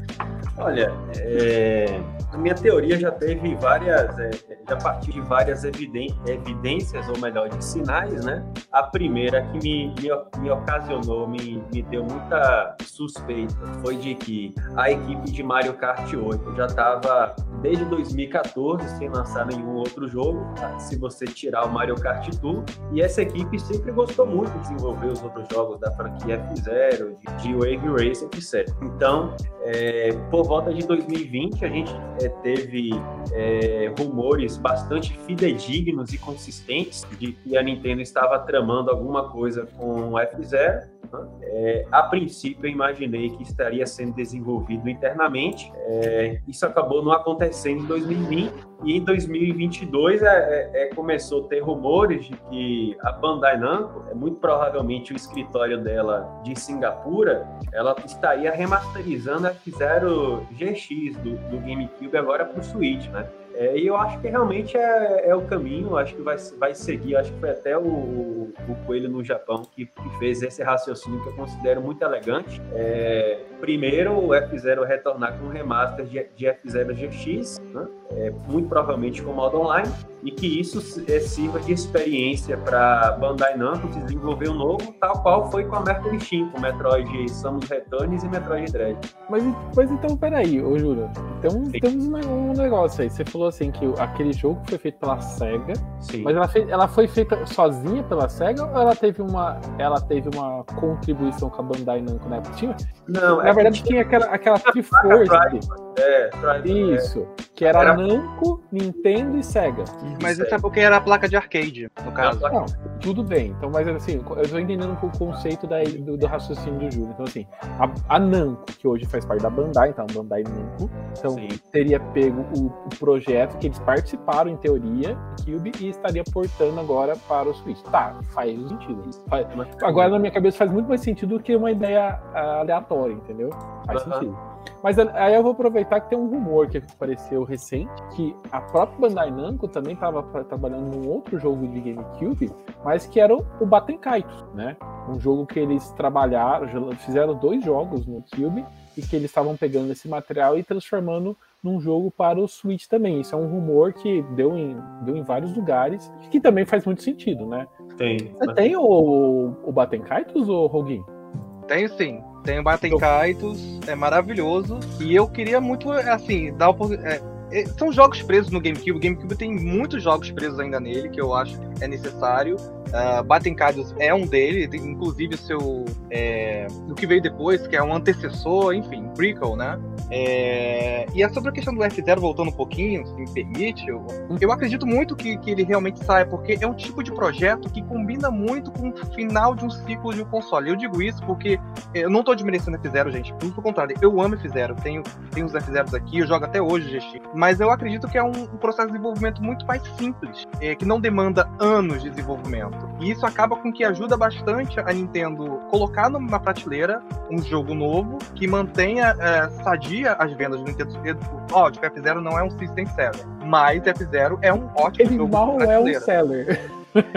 Olha, é, a minha teoria já teve várias, é, já partiu de várias evidências, ou melhor, de sinais, né? A primeira que me, me, me ocasionou, me, me deu muita suspeita, foi de que a equipe de Mario Kart 8 já estava desde 2014 sem lançar nenhum outro jogo, tá? se você tirar o Mario Kart Tour, e essa equipe sempre gostou muito de desenvolver os outros jogos da franquia F-Zero, de, de Wave Race, etc. Então, é, por volta de 2020, a gente é, teve é, rumores bastante fidedignos e consistentes de que a Nintendo estava tramando alguma coisa com o F-Zero. É, a princípio, eu imaginei que estaria sendo desenvolvido internamente. É, isso acabou não acontecendo em 2020. E em 2022 é, é, é, começou a ter rumores de que a Bandai Namco, é, muito provavelmente o escritório dela de Singapura, ela estaria remasterizando a F-Zero GX do, do GameCube agora para o Switch, né? É, e eu acho que realmente é, é o caminho, acho que vai, vai seguir, acho que foi até o, o, Coelho no Japão que, que fez esse raciocínio que eu considero muito elegante. É, primeiro, o F-Zero retornar com um remaster de, de F-Zero GX, né? é, muito provavelmente com modo online, e que isso é, sirva de experiência para Bandai Namco desenvolver um novo, tal qual foi com a Mercury Steam, com Metroid Samus Returns e Metroid Dread. Mas, mas então, peraí, ô. Temos, Sim. temos um, um negócio aí. Você falou assim que aquele jogo foi feito pela SEGA, Sim. mas ela, fez- ela foi feita sozinha pela SEGA ou ela teve uma, ela teve uma contribuição com a Bandai Namco na época? Tinha, Não, na é verdade, que tinha aquela, aquela Triforce. É, Isso. Que era, Era- Namco, Nintendo e SEGA. Mas isso é porque era a placa de arcade, no caso. Não, tudo bem. Então, mas assim, eu tô entendendo o conceito da, do, do raciocínio do Júlio. Então, assim, a, a Namco, que hoje faz parte da Bandai, então a Bandai Namco, então Sim. teria pego o, o projeto que eles participaram, em teoria, do Cube, e estaria portando agora para o Switch. Tá, faz sentido. Faz- agora, na minha cabeça, faz muito mais sentido do que uma ideia ah, aleatória, entendeu? Faz Aham. sentido. Mas a- aí eu vou aproveitar que tem um rumor que apareceu recente, que a própria Bandai Namco também estava trabalhando num outro jogo de GameCube, mas que era o o Baten né? Um jogo que eles trabalharam, fizeram dois jogos no Cube, e que eles estavam pegando esse material e transformando num jogo para o Switch também. Isso é um rumor que deu em, deu em vários lugares, que também faz muito sentido, né? Tem. Você tem o, o Baten Kaitos, ou Roguin? Tenho sim. Tenho Baten Kaitos, é maravilhoso. E eu queria muito, assim, dar opor- é, é, são jogos presos no GameCube. O GameCube tem muitos jogos presos ainda nele, que eu acho é necessário. Uh, Batem Kaidos é um dele, inclusive seu. É, o que veio depois, que é um antecessor, enfim, prequel, né? É, e é sobre a questão do F0, voltando um pouquinho, se me permite, eu, eu acredito muito que, que ele realmente saia, porque é um tipo de projeto que combina muito com o final de um ciclo de um console. Eu digo isso porque eu não tô desmerecendo F0, gente, pelo contrário, eu amo F0, tenho, tenho os F0s aqui, eu jogo até hoje GX, mas eu acredito que é um, um processo de desenvolvimento muito mais simples, é, que não demanda anos de desenvolvimento. E isso acaba com que ajuda bastante a Nintendo colocar numa prateleira um jogo novo que mantenha é, sadia as vendas do Nintendo Switch. Ó, de F0 não é um system seller, mas F0 é um ótimo Ele jogo. mal é um seller.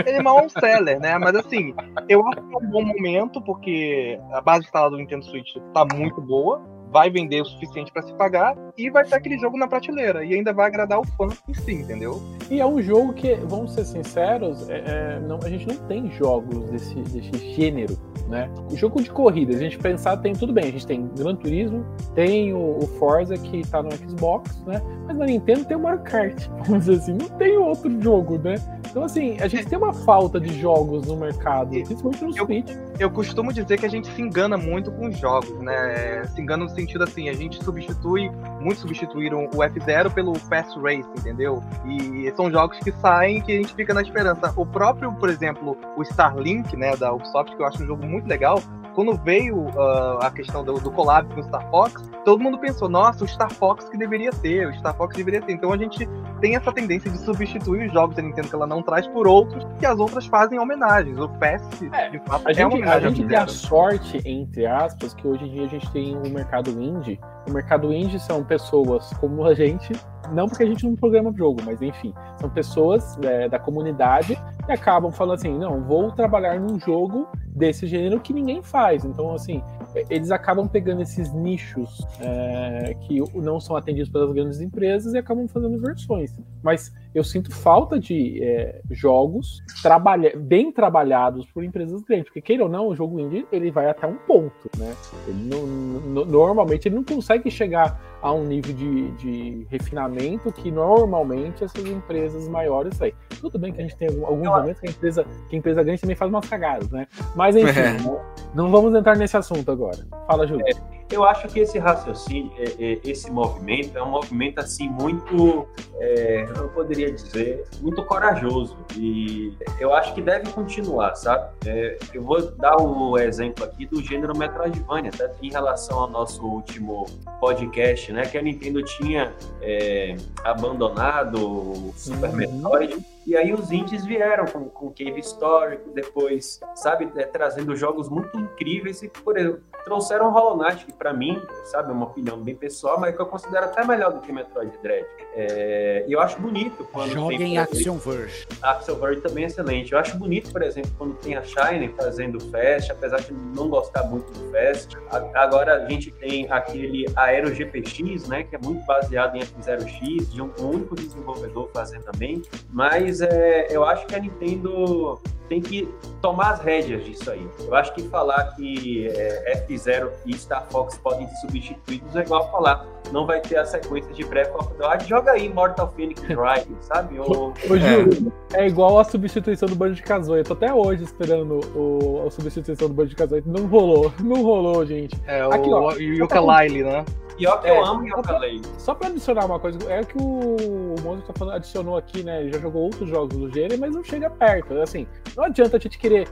Ele mal é um seller, né? Mas assim, eu acho que é um bom momento, porque a base instalada do Nintendo Switch tá muito boa. Vai vender o suficiente pra se pagar e vai ter aquele jogo na prateleira. E ainda vai agradar o fã em si, entendeu? E é um jogo que, vamos ser sinceros, é- é, não- a gente não tem jogos desse, desse gênero, né? O jogo de corrida, a gente pensar, tem tudo bem, a gente tem Gran Turismo, tem o, o Forza que tá no Xbox, né? Mas na Nintendo tem o Mario Kart, [LAUGHS] vamos dizer assim, não tem outro jogo, né? Então, assim, a gente tem uma falta de jogos no mercado, principalmente no Eu- Switch. Eu costumo dizer que a gente se engana muito com os jogos, né? Se engana no sentido assim, a gente substitui, muitos substituíram o F0 pelo Fast Race, entendeu? E são jogos que saem que a gente fica na esperança. O próprio, por exemplo, o Starlink, né, da Ubisoft, que eu acho um jogo muito legal, quando veio ah, a questão do, do collab com o Star Fox, todo mundo pensou, nossa, o Star Fox que deveria ter, o Star Fox deveria ter. Então a gente tem essa tendência de substituir os jogos da Nintendo que ela não traz por outros, que as outras fazem homenagens. O Fast, É, de fato, A é gente, a homenagem gente ao tem a F0. sorte, entre aspas, que hoje em dia a gente tem o mercado indie. O mercado indie são pessoas como a gente, não porque a gente não programa jogo, mas enfim, são pessoas é, da comunidade que acabam falando assim, não, vou trabalhar num jogo desse gênero que ninguém faz. Então, assim, eles acabam pegando esses nichos é, que não são atendidos pelas grandes empresas e acabam fazendo versões. Mas eu sinto falta de é, jogos trabalha bem trabalhados por empresas grandes, porque queira ou não, o jogo indie ele vai até um ponto, né? Ele não- no- normalmente ele não consegue chegar a um nível de, de refinamento que normalmente essas empresas maiores têm. Tudo bem que a gente tem algum- alguns momentos que a empresa, que a empresa grande também faz umas cagadas, né? Mas enfim, É. não, não vamos entrar nesse assunto agora. Fala, Júlio. Eu acho que esse raciocínio, é, é, esse movimento, é um movimento assim muito, é, eu poderia dizer, muito corajoso. E eu acho que deve continuar, sabe? É, eu vou dar o exemplo aqui do gênero Metroidvania, tá? em relação ao nosso último podcast, né? Que a Nintendo tinha é, abandonado o Super Uhum. Metroid. E aí os indies vieram com, com Cave Story, depois, sabe, é, trazendo jogos muito incríveis e, por exemplo, trouxeram Hollow Knight, que pra mim, sabe, é uma opinião bem pessoal, mas que eu considero até melhor do que Metroid Dread. É, E eu acho bonito quando Joguem tem... Action Verge. A Axel Verge também é excelente. Eu acho bonito, por exemplo, quando tem a Shine fazendo Fast, apesar de não gostar muito do Fast. Agora a gente tem aquele Aero GPX, né, que é muito baseado em F0X, de um único desenvolvedor fazendo também. Mas é, eu acho que a Nintendo tem que tomar as rédeas disso aí. Eu acho que falar que é, F0 e Star Fox podem ser substituídos é igual falar não vai ter a sequência de Wild. Joga aí Mortal Phoenix [LAUGHS] Rising, sabe? Ou Ô, Júlio, é. igual a substituição do Banjo de Kazooie. Eu tô até hoje esperando o, a substituição do Banjo de Kazooie. Não rolou, [LAUGHS] não rolou, gente. É, Aqui, ó. o Yooka-Laylee, né? Que É. eu amo Yooka-Laylee. Só pra adicionar uma coisa, é que o Monzo tá falando, adicionou aqui, né? Ele já jogou outros jogos do gênero, mas não chega perto. Assim, não adianta a gente querer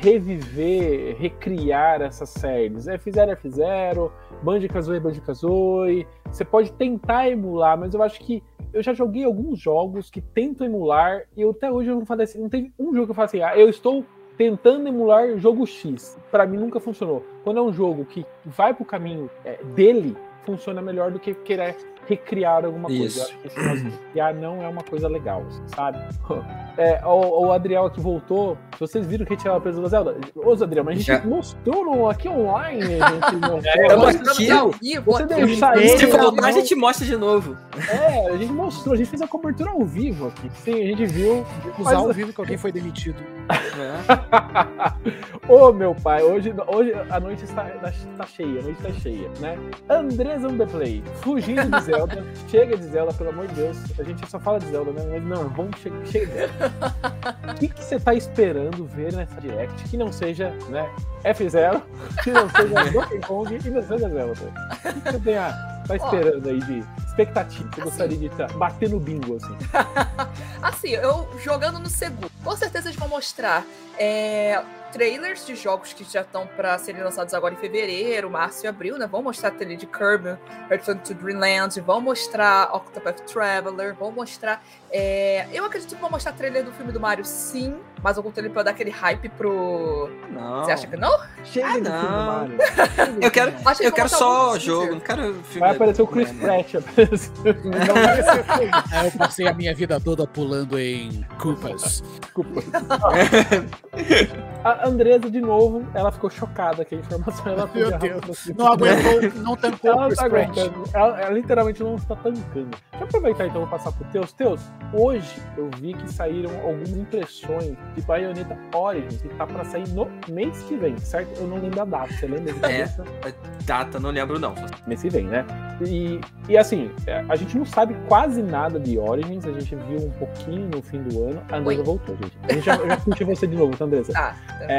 reviver, recriar essas séries. F0 é F0, Banjo Kazooie é Banjo Kazooie. Você pode tentar emular, mas eu acho que eu já joguei alguns jogos que tentam emular e eu, até hoje eu não falei assim, não teve um jogo que eu falei assim, ah, eu estou tentando emular jogo X. Pra mim nunca funcionou. Quando é um jogo que vai pro caminho é, dele, funciona melhor do que querer recriar alguma coisa. Isso. Eu acho que esse negócio de recriar não é uma coisa legal, sabe? [LAUGHS] É, o, o Adriel aqui voltou. Se vocês viram que retiraram a presa do Zelda. Ô, Adriel, mas a gente Já. mostrou no- aqui online. A gente mostrou. Tamo Mostramos aqui. Você deixar Ei, isso, Se voltar, a gente mostra de novo. É, a gente mostrou, a gente fez a cobertura ao vivo aqui. Sim, a gente viu. Usar Mas- ao vivo que alguém foi demitido. É. [LAUGHS] Ô meu pai, hoje, hoje a noite está, está cheia, a noite está cheia, né? André Resume the play. Fugindo de Zelda. [LAUGHS] chega de Zelda, pelo amor de Deus. A gente só fala de Zelda, né? Mas não, vamos chegar chega de Zelda. [LAUGHS] O que, que você tá esperando ver nessa Direct que não seja, né? F0, que não seja Donkey Kong e não seja Zelda? O que, que você tem a, tá esperando aí de expectativa? Você gostaria de tá, bater no bingo, assim? [LAUGHS] Assim, eu jogando no segundo. Com certeza eles vão mostrar é, trailers de jogos que já estão para serem lançados agora em fevereiro, março e abril, né? Vão mostrar trailer de Kirby, Return to Dreamland, vão mostrar Octopath Traveler, vão mostrar. é, Eu acredito que vão mostrar trailer do filme do Mario, sim, mas algum trailer pra dar aquele hype pro. Não. Você acha que não? Chega Ah, filme do não. Mario. [LAUGHS] Eu quero, Acho que eu quero só algum jogo, não quero filme. Vai aparecer o Chris? Pratt. Não filme. [LAUGHS] É, eu passei a minha vida toda pulando em culpas. Desculpa. [LAUGHS] A Andresa, de novo, ela ficou chocada que a informação ela [LAUGHS] Meu Deus. Não aguentou, não tampou Ela não tá aguentando. Ela, ela literalmente não está tancando. Deixa eu aproveitar então e passar pro Teus. Teus, hoje eu vi que saíram algumas impressões de Bayonetta Origins que tá pra sair no mês que vem, certo? Eu não lembro a data. Você lembra de É. cabeça? Data, não lembro não. Mês que vem, né? E, e assim, é, a gente não sabe quase nada de Origins, a gente viu um pouquinho no fim do ano. A Andresa Oi. voltou, gente. A gente já, eu já você de novo, tá, Andresa? Tá. É,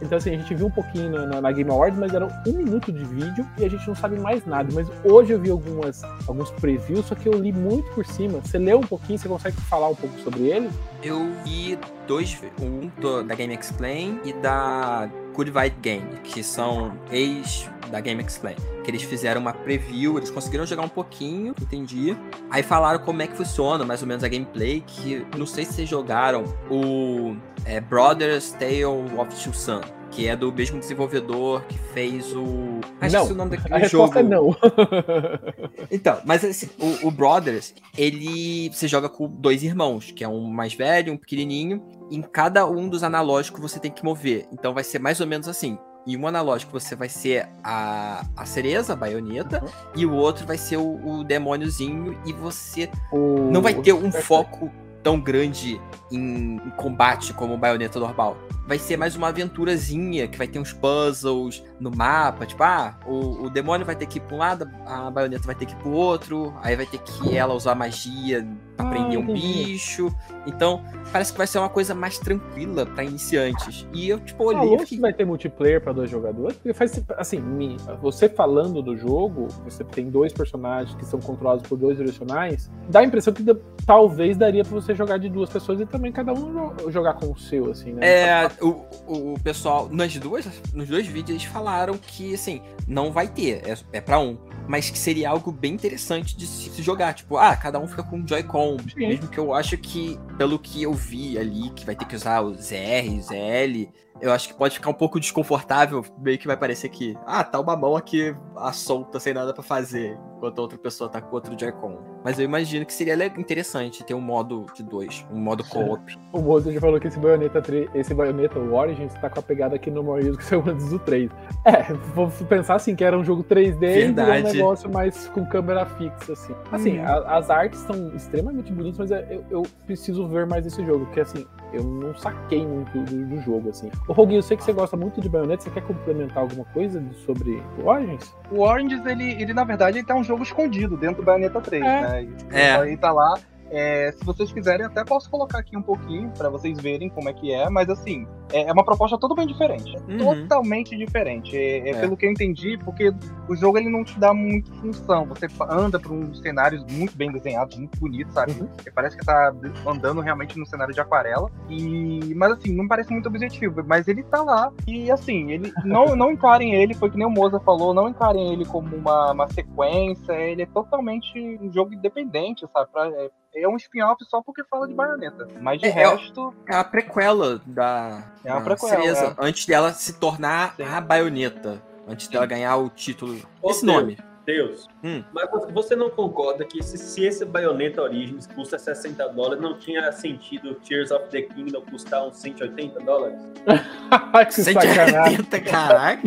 então, assim, a gente viu um pouquinho na, na- Game Awards, mas era um minuto de vídeo e a gente não sabe mais nada. Mas hoje eu vi algumas, alguns previews, só que eu li muito por cima. Você leu um pouquinho, você consegue falar um pouco sobre ele? Eu vi dois, um da Game Explain e da Good Vibe Game, que são ex da Game Explain. Que eles fizeram uma preview, eles conseguiram jogar um pouquinho, entendi. Aí falaram como é que funciona, mais ou menos a gameplay, que não sei se vocês jogaram o é, Brothers Tale of Two Sun, que é do mesmo desenvolvedor que fez o. Ah, esqueci Não. o nome A daquele resposta jogo. é não. [LAUGHS] Então, mas esse- o, o Brothers, ele você joga com dois irmãos, que é um mais velho, um pequenininho. Em cada um dos analógicos você tem que mover. Então vai ser mais ou menos assim. Em um analógico você vai ser a, a cereza, a baioneta, e o outro vai ser o, o demôniozinho, e você O- não vai ter um foco tão grande em, em combate como o baioneta normal. Vai ser mais uma aventurazinha, que vai ter uns puzzles no mapa, tipo, ah, o, o demônio vai ter que ir pra um lado, a baioneta vai ter que ir pro outro, aí vai ter que ela usar magia pra Ah, prender um bicho. Então, parece que vai ser uma coisa mais tranquila pra iniciantes. E eu, tipo, olhei Falou que vai ter multiplayer pra dois jogadores? Porque faz assim, você falando do jogo, você tem dois personagens que são controlados por dois direcionais, dá a impressão que talvez daria pra você jogar de duas pessoas e também cada um jo- jogar com o seu, assim, né? É, o, o, o pessoal, nas duas, nos dois vídeos, eles falaram que, assim, não vai ter, é, é pra um. Mas que seria algo bem interessante de se, se jogar. Tipo, ah, cada um fica com um Joy-Con. Mesmo que eu acho que, pelo que eu vi ali, que vai ter que usar os R, os L, eu acho que pode ficar um pouco desconfortável. Meio que vai parecer que, ah, tá uma mão aqui à solta, sem nada pra fazer, enquanto a outra pessoa tá com outro Joy-Con. Mas eu imagino que seria interessante ter um modo de dois, um modo co-op. O Mozo já falou que esse Bayonetta, 3, esse Bayonetta, o Origins, tá com a pegada aqui no que saiu antes do 3. É, vou pensar assim, que era um jogo 3D e virou um Verdade. negócio mais com câmera fixa, assim. Assim, Uhum. a- as artes são extremamente bonitas, mas é- eu, eu preciso ver mais esse jogo, porque assim, eu não saquei muito do, do jogo, assim. Ô, Roguinho, eu sei que você gosta muito de Bayonetta, você quer complementar alguma coisa sobre o Origins? O Orange, ele, ele na verdade, ele tá um jogo escondido dentro do Bayonetta 3, É. né? É. Ele tá lá. É, se vocês quiserem, até posso colocar aqui um pouquinho pra vocês verem como é que é, mas assim, é é uma proposta totalmente diferente. É Uhum. Totalmente diferente. É, é É. pelo que eu entendi, porque o jogo ele não te dá muito função. Você anda por uns cenários muito bem desenhados, muito bonitos, sabe? Uhum. Parece que tá andando realmente no cenário de aquarela. E, mas assim, não parece muito objetivo. Mas ele tá lá. E assim, ele não, [LAUGHS] não encarem ele, foi que nem o Moza falou, não encarem ele como uma, uma sequência. Ele é totalmente um jogo independente, sabe? Pra- é, é um spin-off só porque fala de baioneta. Mas de É, é resto, É a prequela da, É uma prequela, Cereza, antes dela se tornar Sim. a baioneta. Antes dela ganhar o título. Ô, Esse Deus, nome. Deus, Hum. mas você não concorda que se, se esse Bayonetta Origins custa 60 dólares, não tinha sentido Tears of the Kingdom custar uns 180 dólares? [LAUGHS] que sacanagem. 180, caraca.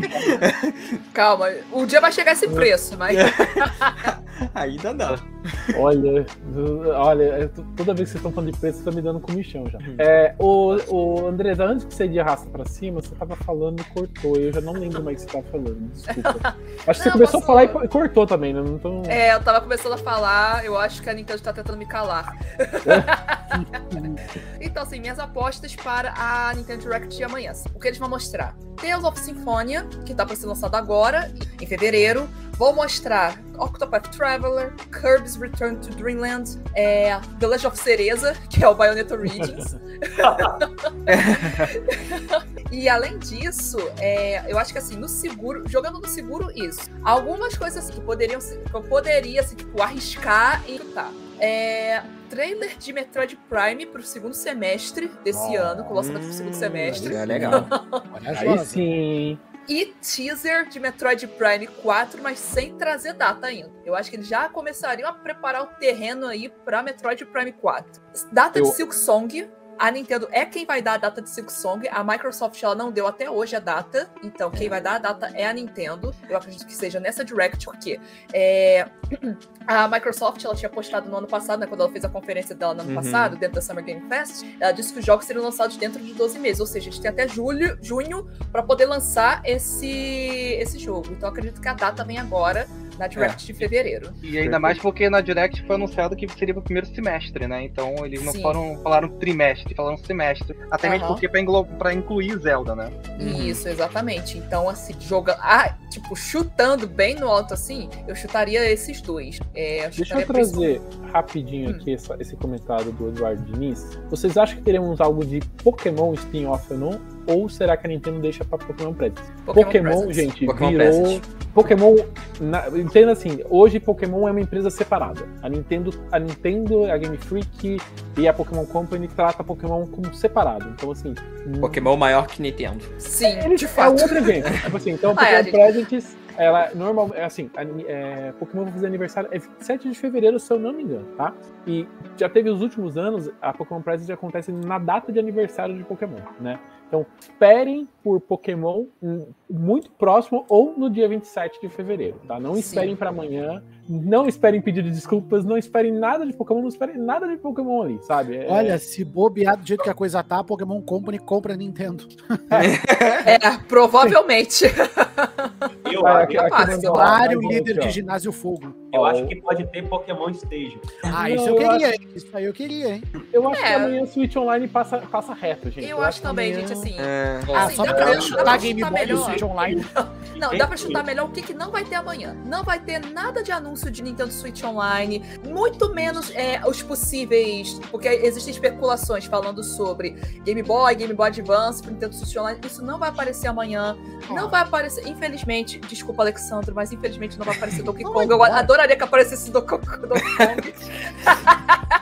Calma, um dia vai chegar esse [LAUGHS] preço, mas Ainda não. Olha, olha, é, toda vez que vocês estão falando de preço, tá me dando comichão já. É, o, o Andresa, antes que você de arrasta pra cima, você tava falando e cortou. Eu já não lembro mais o que você tava falando. Desculpa. [LAUGHS] Acho que você Não, começou a falar e co- cortou também, né? Não tô... É, eu tava começando a falar, eu acho que a Nintendo tá tentando me calar. [LAUGHS] então, assim, minhas apostas para a Nintendo Direct de amanhã. O que eles vão mostrar? Tales of Symphonia, que tá pra ser lançado agora, em fevereiro. Vou mostrar Octopath Traveler, Kirby's Return to Dreamland, é, The Legend of Cereza, que é o Bayonetta Origins. [LAUGHS] E além disso, é, eu acho que assim, no seguro, jogando no seguro, isso. Algumas coisas assim, que poderiam ser- que eu poderia, assim, tipo, arriscar e chutar. É, trailer de Metroid Prime pro segundo semestre desse Oh. ano, com o lançamento pro segundo semestre. É legal. Olha Aí sim. E teaser de Metroid Prime 4, mas sem trazer data ainda. Eu acho que eles já começariam a preparar o terreno aí pra Metroid Prime 4. Data Eu- de Silk Song. A Nintendo é quem vai dar a data de Silk Song. A Microsoft ela não deu até hoje a data. Então, quem vai dar a data é a Nintendo. Eu acredito que seja nessa Direct, porque é, [CLEARS THROAT] a Microsoft ela tinha postado no ano passado, né, quando ela fez a conferência dela no ano Uhum. passado, dentro da Summer Game Fest, ela disse que os jogos seriam lançados dentro de 12 meses. Ou seja, a gente tem até julho, junho para poder lançar esse, esse jogo. Então, eu acredito que a data vem agora, na Direct de fevereiro. E ainda mais porque na Direct foi anunciado que seria pro primeiro semestre, né? Então eles não Sim. foram, falaram trimestre, falaram semestre. Até mesmo Aham. porque pra, pra incluir Zelda, né? Uhum. Isso, exatamente. Então, assim, joga. Ah, tipo, chutando bem no alto assim, eu chutaria esses dois. É, eu Deixa eu trazer rapidinho Hum. aqui essa- esse comentário do Eduardo Diniz. Vocês acham que teremos algo de Pokémon spin-off ou não? Ou será que a Nintendo deixa pra Pokémon Presents? Pokémon, Presents. gente, Pokémon virou. Presents. Pokémon. Na... Entenda assim, hoje Pokémon é uma empresa separada. A Nintendo, a Nintendo, a Game Freak e a Pokémon Company trata Pokémon como separado. Então, assim. Pokémon maior que Nintendo. Sim, Ele de é fato. outro evento. [LAUGHS] Tipo assim, então, Ah, é, Pokémon Presents, ela normal, é assim, a, é, Pokémon vai fazer aniversário é 27 de fevereiro, se eu não me engano, tá? E já teve os últimos anos, a Pokémon Presents acontece na data de aniversário de Pokémon, né? Então, esperem por Pokémon muito próximo ou no dia 27 de fevereiro, tá? Não esperem pra amanhã, não esperem pedir desculpas, não esperem nada de Pokémon, não esperem nada de Pokémon ali, sabe? É- Olha, se bobear do jeito que a coisa tá, a Pokémon Company compra a Nintendo. É, provavelmente. Eu, acho- aqui- eu, aqui Claro, mandou líder de ginásio fogo. eu acho que pode ter Pokémon Station. Ah, Não, isso eu eu queria, hein? Isso aí eu queria, hein? Eu acho que É. amanhã o Switch Online passa, passa reto, gente. Eu acho que também, amanhã- gente, assim. É, Ah, Assim, só dá pra chutar Game Boy Online. Não, dá pra chutar melhor o que, que não vai ter amanhã. Não vai ter nada de anúncio de Nintendo Switch Online, muito menos é, os possíveis, porque existem especulações falando sobre Game Boy, Game Boy Advance, Nintendo Switch Online. Isso não vai aparecer amanhã. Não vai aparecer, infelizmente, desculpa, Alexandre, mas infelizmente não vai aparecer [LAUGHS] Donkey Kong. Eu adoraria que aparecesse Donkey Kong. [LAUGHS]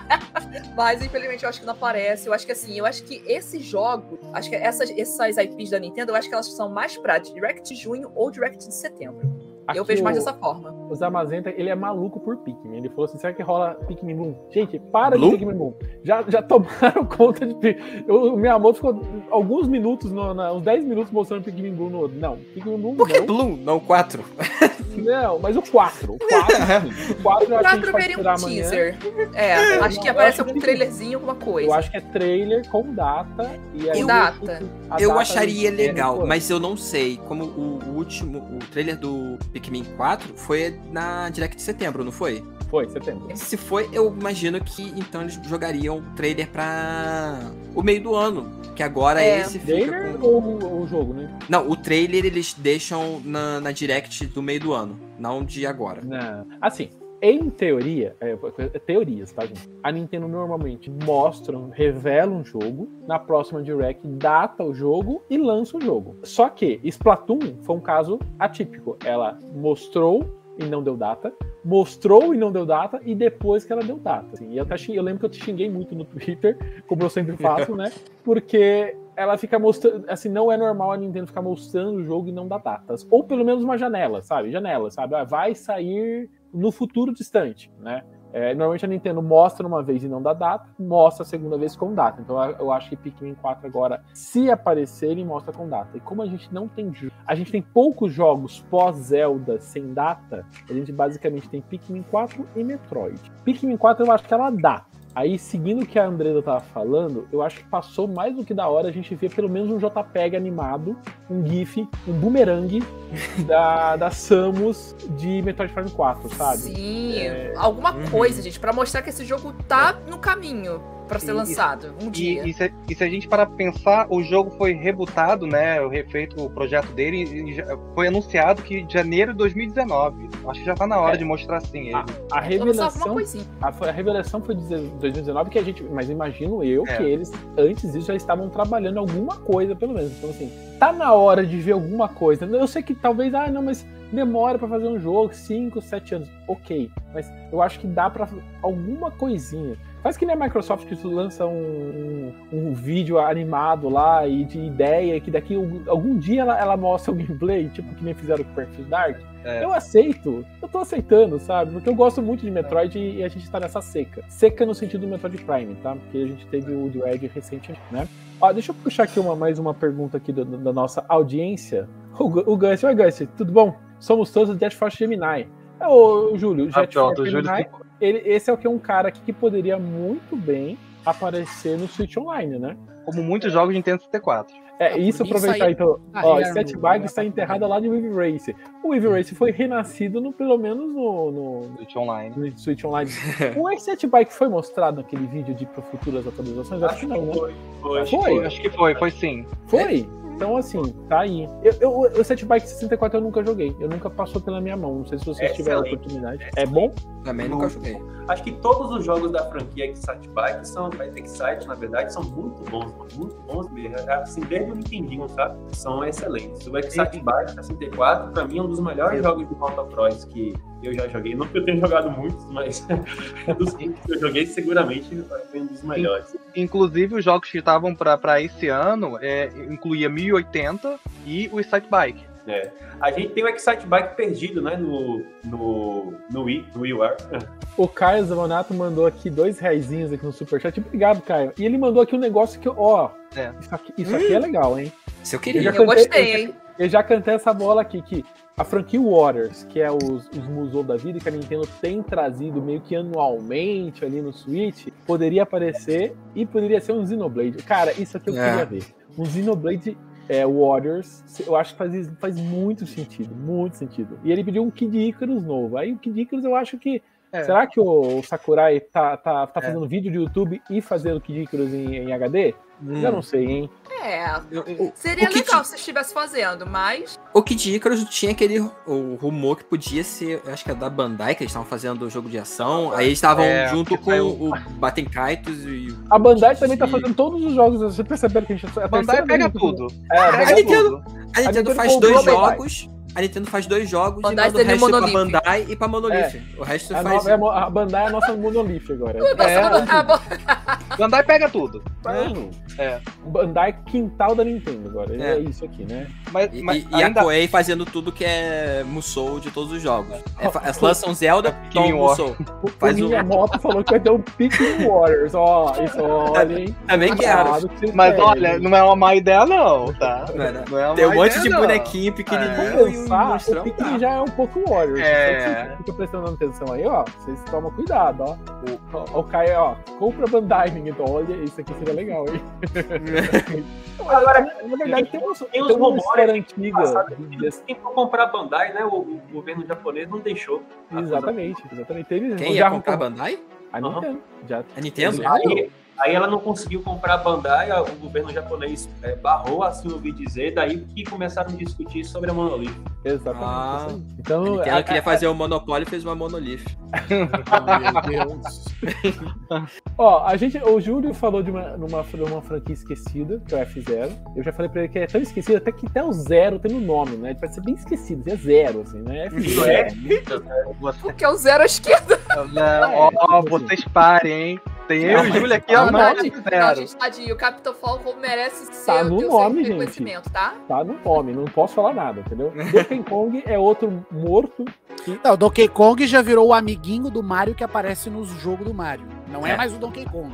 Mas infelizmente eu acho que não aparece. Eu acho que assim, eu acho que esse jogo, acho que essas, essas IPs da Nintendo, eu acho que elas são mais pra Direct de junho ou Direct de setembro. Eu Aqui vejo mais o- dessa forma. O Zamazenta, ele é maluco por Pikmin. Ele falou assim: será que rola Pikmin Bloom? Gente, para Bloom? de Pikmin Bloom. Já, já tomaram [LAUGHS] conta de. Pi- Eu- O Miyamoto ficou alguns minutos, no, na- uns 10 minutos mostrando Pikmin Bloom no outro. Não, Pikmin Bloom Por que não. Bloom? Não 4. [LAUGHS] Não, mas o 4. O 4, [LAUGHS] sim. O 4 eu acho que veria um esperar amanhã. teaser. É, acho que eu aparece algum que- trailerzinho, alguma coisa. Eu acho que é trailer com data. E aí Com data. Eu data acharia é legal, mas eu não sei. Como o, o último, o trailer do Pikmin 4 foi na Direct de setembro, não foi? Foi, setembro. Se foi, eu imagino que então eles jogariam o trailer pra o meio do ano. Que agora É. esse fica Trailer com. ou o- o jogo, né? Não, o trailer eles deixam na, na Direct do meio do ano, não de agora. Não. Assim, em teoria, é, é teorias, tá, gente? A Nintendo normalmente mostra, revela um jogo, na próxima Direct data o jogo e lança o jogo. Só que Splatoon foi um caso atípico. Ela mostrou e não deu data, mostrou e não deu data, e depois que ela deu data. assim. e eu, até xing- eu lembro que eu te xinguei muito no Twitter, como eu sempre faço, né? Porque ela fica mostrando. Assim, não é normal a Nintendo ficar mostrando o jogo e não dar datas. Ou pelo menos uma janela, sabe? Janela, sabe? Ah, vai sair no futuro distante, né? É, normalmente a Nintendo mostra uma vez e não dá data, mostra a segunda vez com data. Então eu- acho que Pikmin 4 agora, se aparecer, ele mostra com data. E como a gente não tem. A gente tem poucos jogos pós-Zelda sem data, a gente basicamente tem Pikmin 4 e Metroid. Pikmin 4 eu acho que ela dá. Aí, seguindo o que a Andresa tava falando, eu acho que passou mais do que da hora a gente ver pelo menos um JPEG animado, um GIF, um boomerang [LAUGHS] da, da Samus de Metroid Prime 4, sabe? Sim, É, alguma uhum. coisa, gente, pra mostrar que esse jogo tá no caminho pra ser E- lançado um dia. E, e, se, e se a gente parar pra pensar, o jogo foi rebutado, né? O refeito, o projeto dele, e já- foi anunciado que janeiro de 2019. Acho que já tá na hora É. de mostrar assim ele. A Lançar alguma revelação, a, foi- a revelação foi de 2019 que a gente, mas imagino eu É. que eles antes disso já estavam trabalhando alguma coisa pelo menos. Então assim, tá na hora de ver alguma coisa. Eu sei que talvez, ah, não, mas demora pra fazer um jogo, 5, 7 anos. OK, mas eu acho que dá pra alguma coisinha. Faz que nem a Microsoft que tu lança um, um, um vídeo animado lá e de ideia que daqui algum, dia ela, ela mostra o gameplay, tipo que nem fizeram com o Perfect Dark. É. Eu aceito, eu tô aceitando, sabe? Porque eu gosto muito de Metroid e a gente tá nessa seca. Seca no sentido do Metroid Prime, tá? Porque a gente teve o Dread recente, né? Ó, deixa eu puxar aqui uma, mais uma pergunta aqui do- do- da nossa audiência. O, o Gus, oi Gus, tudo bom? Somos todos do Jet Force Gemini. É o Júlio, o Ah, Jet pronto, Force o Júlio Gemini, ele, esse é o que é um cara aqui que poderia muito bem aparecer no Switch Online, né? Como muitos jogos de Nintendo 64. É, Ah, isso aproveitar então. Ah, Ó, é, no- Bike está enterrada lá de Wave Race. O Wave Race foi renascido no, pelo menos no, no, Switch Online. no Switch Online. o X7 Bike foi mostrado naquele vídeo de futuras atualizações? Acho que não, né? Foi, foi. Foi? Acho que foi, foi sim. Foi? Então, assim, tá aí. Eu, eu, o Set Bike 64 eu nunca joguei. Eu nunca passou pela minha mão. Não sei se vocês tiveram a oportunidade. É bom? Também nunca joguei. Acho que todos os jogos da franquia Excite Bike são, Excite, na verdade, são muito bons, mano, muito bons mesmo. É, Assim, desde o Nintendinho, sabe? São excelentes. O Excite Bike 64, pra mim, é um dos melhores jogos de motocross que eu já joguei. Não que eu tenha jogado muitos, mas [LAUGHS] dos que eu joguei, seguramente foi um dos melhores. Inclusive, os jogos que estavam pra, pra esse ano é, incluía 1080 e o Excite Bike. É. A gente tem o Excite Bike perdido, né? No, no, no Wii, no WiiWare. O Caio Zavonato mandou aqui dois reaisinhos aqui no Superchat. Obrigado, Caio. E ele mandou aqui um negócio que, eu- ó, É. isso, aqui, isso aqui é legal, hein? Se eu Eu queria. já Eu cantei- gostei, hein? Eu já cantei essa bola aqui, que a franquia Waters, que é os, os Musou da vida, que a Nintendo tem trazido meio que anualmente ali no Switch, poderia aparecer e poderia ser um Xenoblade. Cara, isso aqui eu É. queria ver. Um Xenoblade é, Warriors, eu acho que faz, faz muito sentido, muito sentido. E ele pediu um Kid Icarus novo. Aí o Kid Icarus eu acho que. É. Será que o, o Sakurai tá, tá, tá É. fazendo vídeo de YouTube e fazendo Kid Icarus em, em HD? Hum. Eu não sei, hein? É, eu- seria o legal se estivesse fazendo, mas O Kid Icarus tinha aquele o rumor que podia ser, acho que é da Bandai, que eles estavam fazendo o jogo de ação. Aí eles estavam É, junto com saiu- o Batem Kaitos e o. A Bandai também tá e- fazendo todos os jogos. Vocês perceberam que a gente. A Bandai pega tudo. É, a a Bandai- Nintendo- tudo. A Nintendo Nintendo faz dois a Bandai. jogos. A Nintendo faz dois jogos Bandai e manda o resto pra. Bandai e pra Monolith. O resto a, faz. nova- é a Bandai é a nossa Monolith agora. É. [LAUGHS] Bandai pega tudo. É. Bandai quintal da Nintendo agora. É, É. isso aqui, né? Mas, E, mas e- e ainda, a Koei fazendo tudo que é Musou de todos os jogos. É, fa- lançam [LAUGHS] Zelda, War. Musou. O, Faz o o- Miyamoto falou que vai ter um Pikmin Warriors. Ó, isso, [LAUGHS] olha, hein? Também quero. Cuidado que mas olha, não é uma má ideia não, tá? Não é, né? Não é uma Tem um monte ideia, de não. bonequinho pequenininho um pensar, o. Pikmin já é um pouco Warriors. É. Vocês ficam prestando atenção aí, ó. Vocês tomam cuidado, ó. O, ó, o Caio, ó, compra Bandai, então olha, isso aqui seria legal, hein? [LAUGHS] Agora, na verdade, tem, uma, tem uns uma rumores história antiga. Desse- Quem for comprar Bandai, né? O, o governo japonês não deixou. Exatamente, exatamente. Eles Quem já ia comprar Bandai? A Nintendo. Já A Nintendo? Aí ela não conseguiu comprar a Bandai, o governo japonês é, barrou, assim ouvi dizer, daí que começaram a discutir sobre a Monolith. Exatamente. Ah. A Então, Nintendo a- queria fazer o Monopólio e fez uma Monolith. Meu Deus. [LAUGHS] Ó, a gente, o Júlio falou de uma, numa, de uma franquia esquecida, que é o F0. Eu já falei pra ele que é tão esquecida, até que até o zero tem no nome, né? Ele vai ser bem esquecido, é zero, assim, né? Isso F0. é? Você, Porque é o zero à esquerda. não, ó, ó, vocês parem, hein? Tem eu e o Júlio aqui, ó, Não, não, não, não, gente, tadinho. O Capitão Falcon merece ser Tá no nome, seu gente. reconhecimento, tá? Tá no nome, não posso falar nada, entendeu? Donkey [LAUGHS] Kong é outro morto. Não, o Donkey Kong já virou o amiguinho do Mario que aparece nos jogos do Mario. Não é, É. mais o Donkey Kong.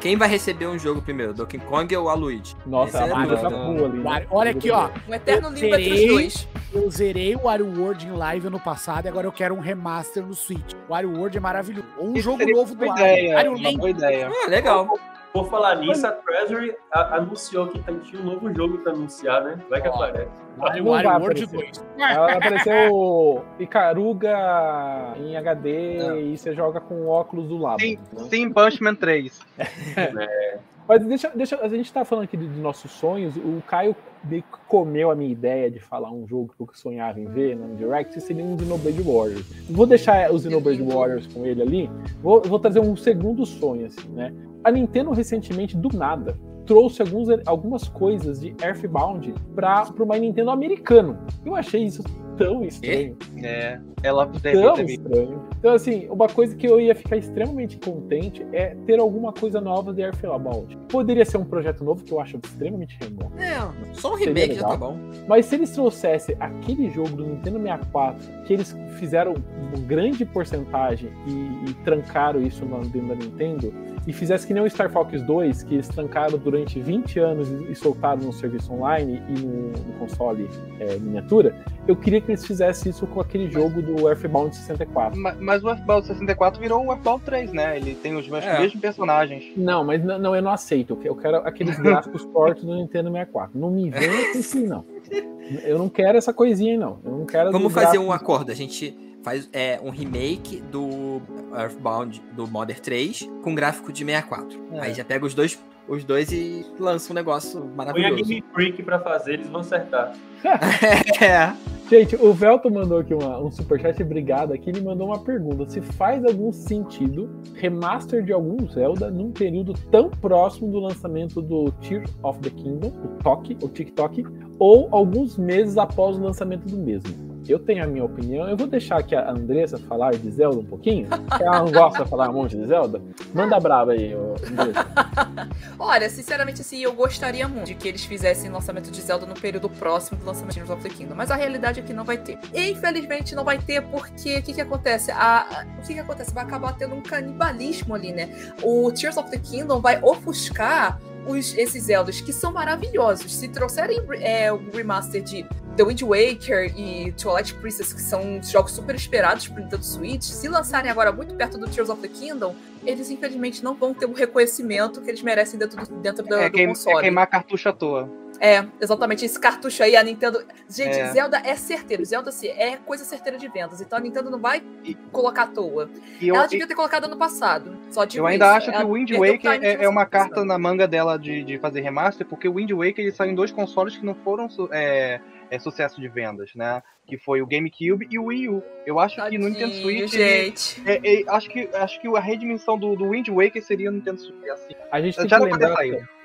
Quem vai receber um jogo primeiro, Donkey Kong ou a Luigi? Nossa, Esse é a Mario tá full ali. né? Olha aqui, ó. Um eterno limbo entre os dois. Eu zerei o WarioWorld em live ano passado e agora eu quero um remaster no Switch. O WarioWorld é maravilhoso. Ou um Isso jogo novo do Boa Wario. ideia, Wario uma boa ideia. Ah, legal. Por falar nisso, a Treasury a- anunciou que tem- tinha um novo jogo pra anunciar, né? Vai que Ó. aparece. Não vai WarioWorld aparecer. 2. Ela apareceu o Icaruga em HD e você joga com o óculos do lado. Sim, Punchman 3. Mas deixa, deixa, a gente tá falando aqui de nossos sonhos. O Caio comeu a minha ideia de falar um jogo que eu sonhava em ver no Direct, seria um Xenoblade Warriors. Vou deixar os Xenoblade Warriors com ele ali. Vou, vou trazer um segundo sonho, assim, né? A Nintendo recentemente, do nada, trouxe alguns, algumas coisas de Earthbound para o Nintendo americano. Eu achei isso tão estranho. É, ela tão estranho. Então, assim, uma coisa que eu ia ficar extremamente contente é ter alguma coisa nova de Earthbound. Poderia ser um projeto novo, que eu acho extremamente remoto. É, só um remake já tá bom. Mas se eles trouxessem aquele jogo do Nintendo 64, que eles fizeram uma grande porcentagem e, e trancaram isso no- dentro da Nintendo, e fizesse que nem o Star Fox 2, que eles trancaram durante 20 anos e, e soltaram no serviço online e no, no console é, miniatura, eu queria que eles fizessem isso com aquele jogo do Earthbound 64. Ma- Mas o Earthbound 64 virou o Earthbound 3, né? Ele tem os mesmos, É. mesmos personagens. Não, mas não, eu não aceito. Eu que- Eu quero aqueles gráficos [LAUGHS] tortos do Nintendo 64. Não me venha com isso, não. Eu não quero essa coisinha, aí, não. Eu não quero. Vamos fazer um acordo. A gente faz é, um remake do Earthbound do Modern 3 com gráfico de 64. É. Aí já pega os dois, os dois e lança um negócio Põe a maravilhoso. Game Freak pra fazer, eles vão acertar. [LAUGHS] [LAUGHS] é. Gente, o Velto mandou aqui uma- um superchat, obrigado aqui. Ele mandou uma pergunta: se faz algum sentido remaster de algum Zelda num período tão próximo do lançamento do Tears of the Kingdom, o TOC, o TikTok, ou alguns meses após o lançamento do mesmo? Eu tenho a minha opinião. Eu vou deixar aqui a Andressa falar de Zelda um pouquinho. Ela não gosta de falar um monte de Zelda. Manda braba aí, Andressa. [LAUGHS] Olha, sinceramente, assim, eu gostaria muito de que eles fizessem lançamento de Zelda no período próximo do lançamento de Tears of the Kingdom. Mas a realidade é que não vai ter. E, infelizmente, não vai ter porque o que, que acontece? A- o que, que acontece? Vai acabar tendo um canibalismo ali, né? O Tears of the Kingdom vai ofuscar os, esses Zeldas que são maravilhosos. Se trouxerem é, o remaster de The Wind Waker e Twilight Princess, que são jogos super esperados pro Nintendo Switch, se lançarem agora muito perto do Tears of the Kingdom, eles infelizmente não vão ter o reconhecimento que eles merecem dentro do, dentro do, É, do queim- é console. queimar cartucho à toa. É, exatamente. Esse cartucho aí, a Nintendo. Gente, É. Zelda é certeiro. Zelda assim, é coisa certeira de vendas. Então a Nintendo não vai E- colocar à toa. E eu, Ela devia ter colocado ano passado. Só digo eu ainda isso. acho que Ela o Wind Waker é, de é uma carta na manga dela de, de fazer remaster, porque o Wind Waker ele saiu em dois consoles que não foram é, é, sucesso de vendas, né? Que foi o GameCube e o Wii U. Eu acho que no Nintendo Tadinho, Switch. gente. é, é, acho, que, acho que a redimensão do, do Wind Waker seria no Nintendo Switch. Assim. A gente tem Já que lembrar.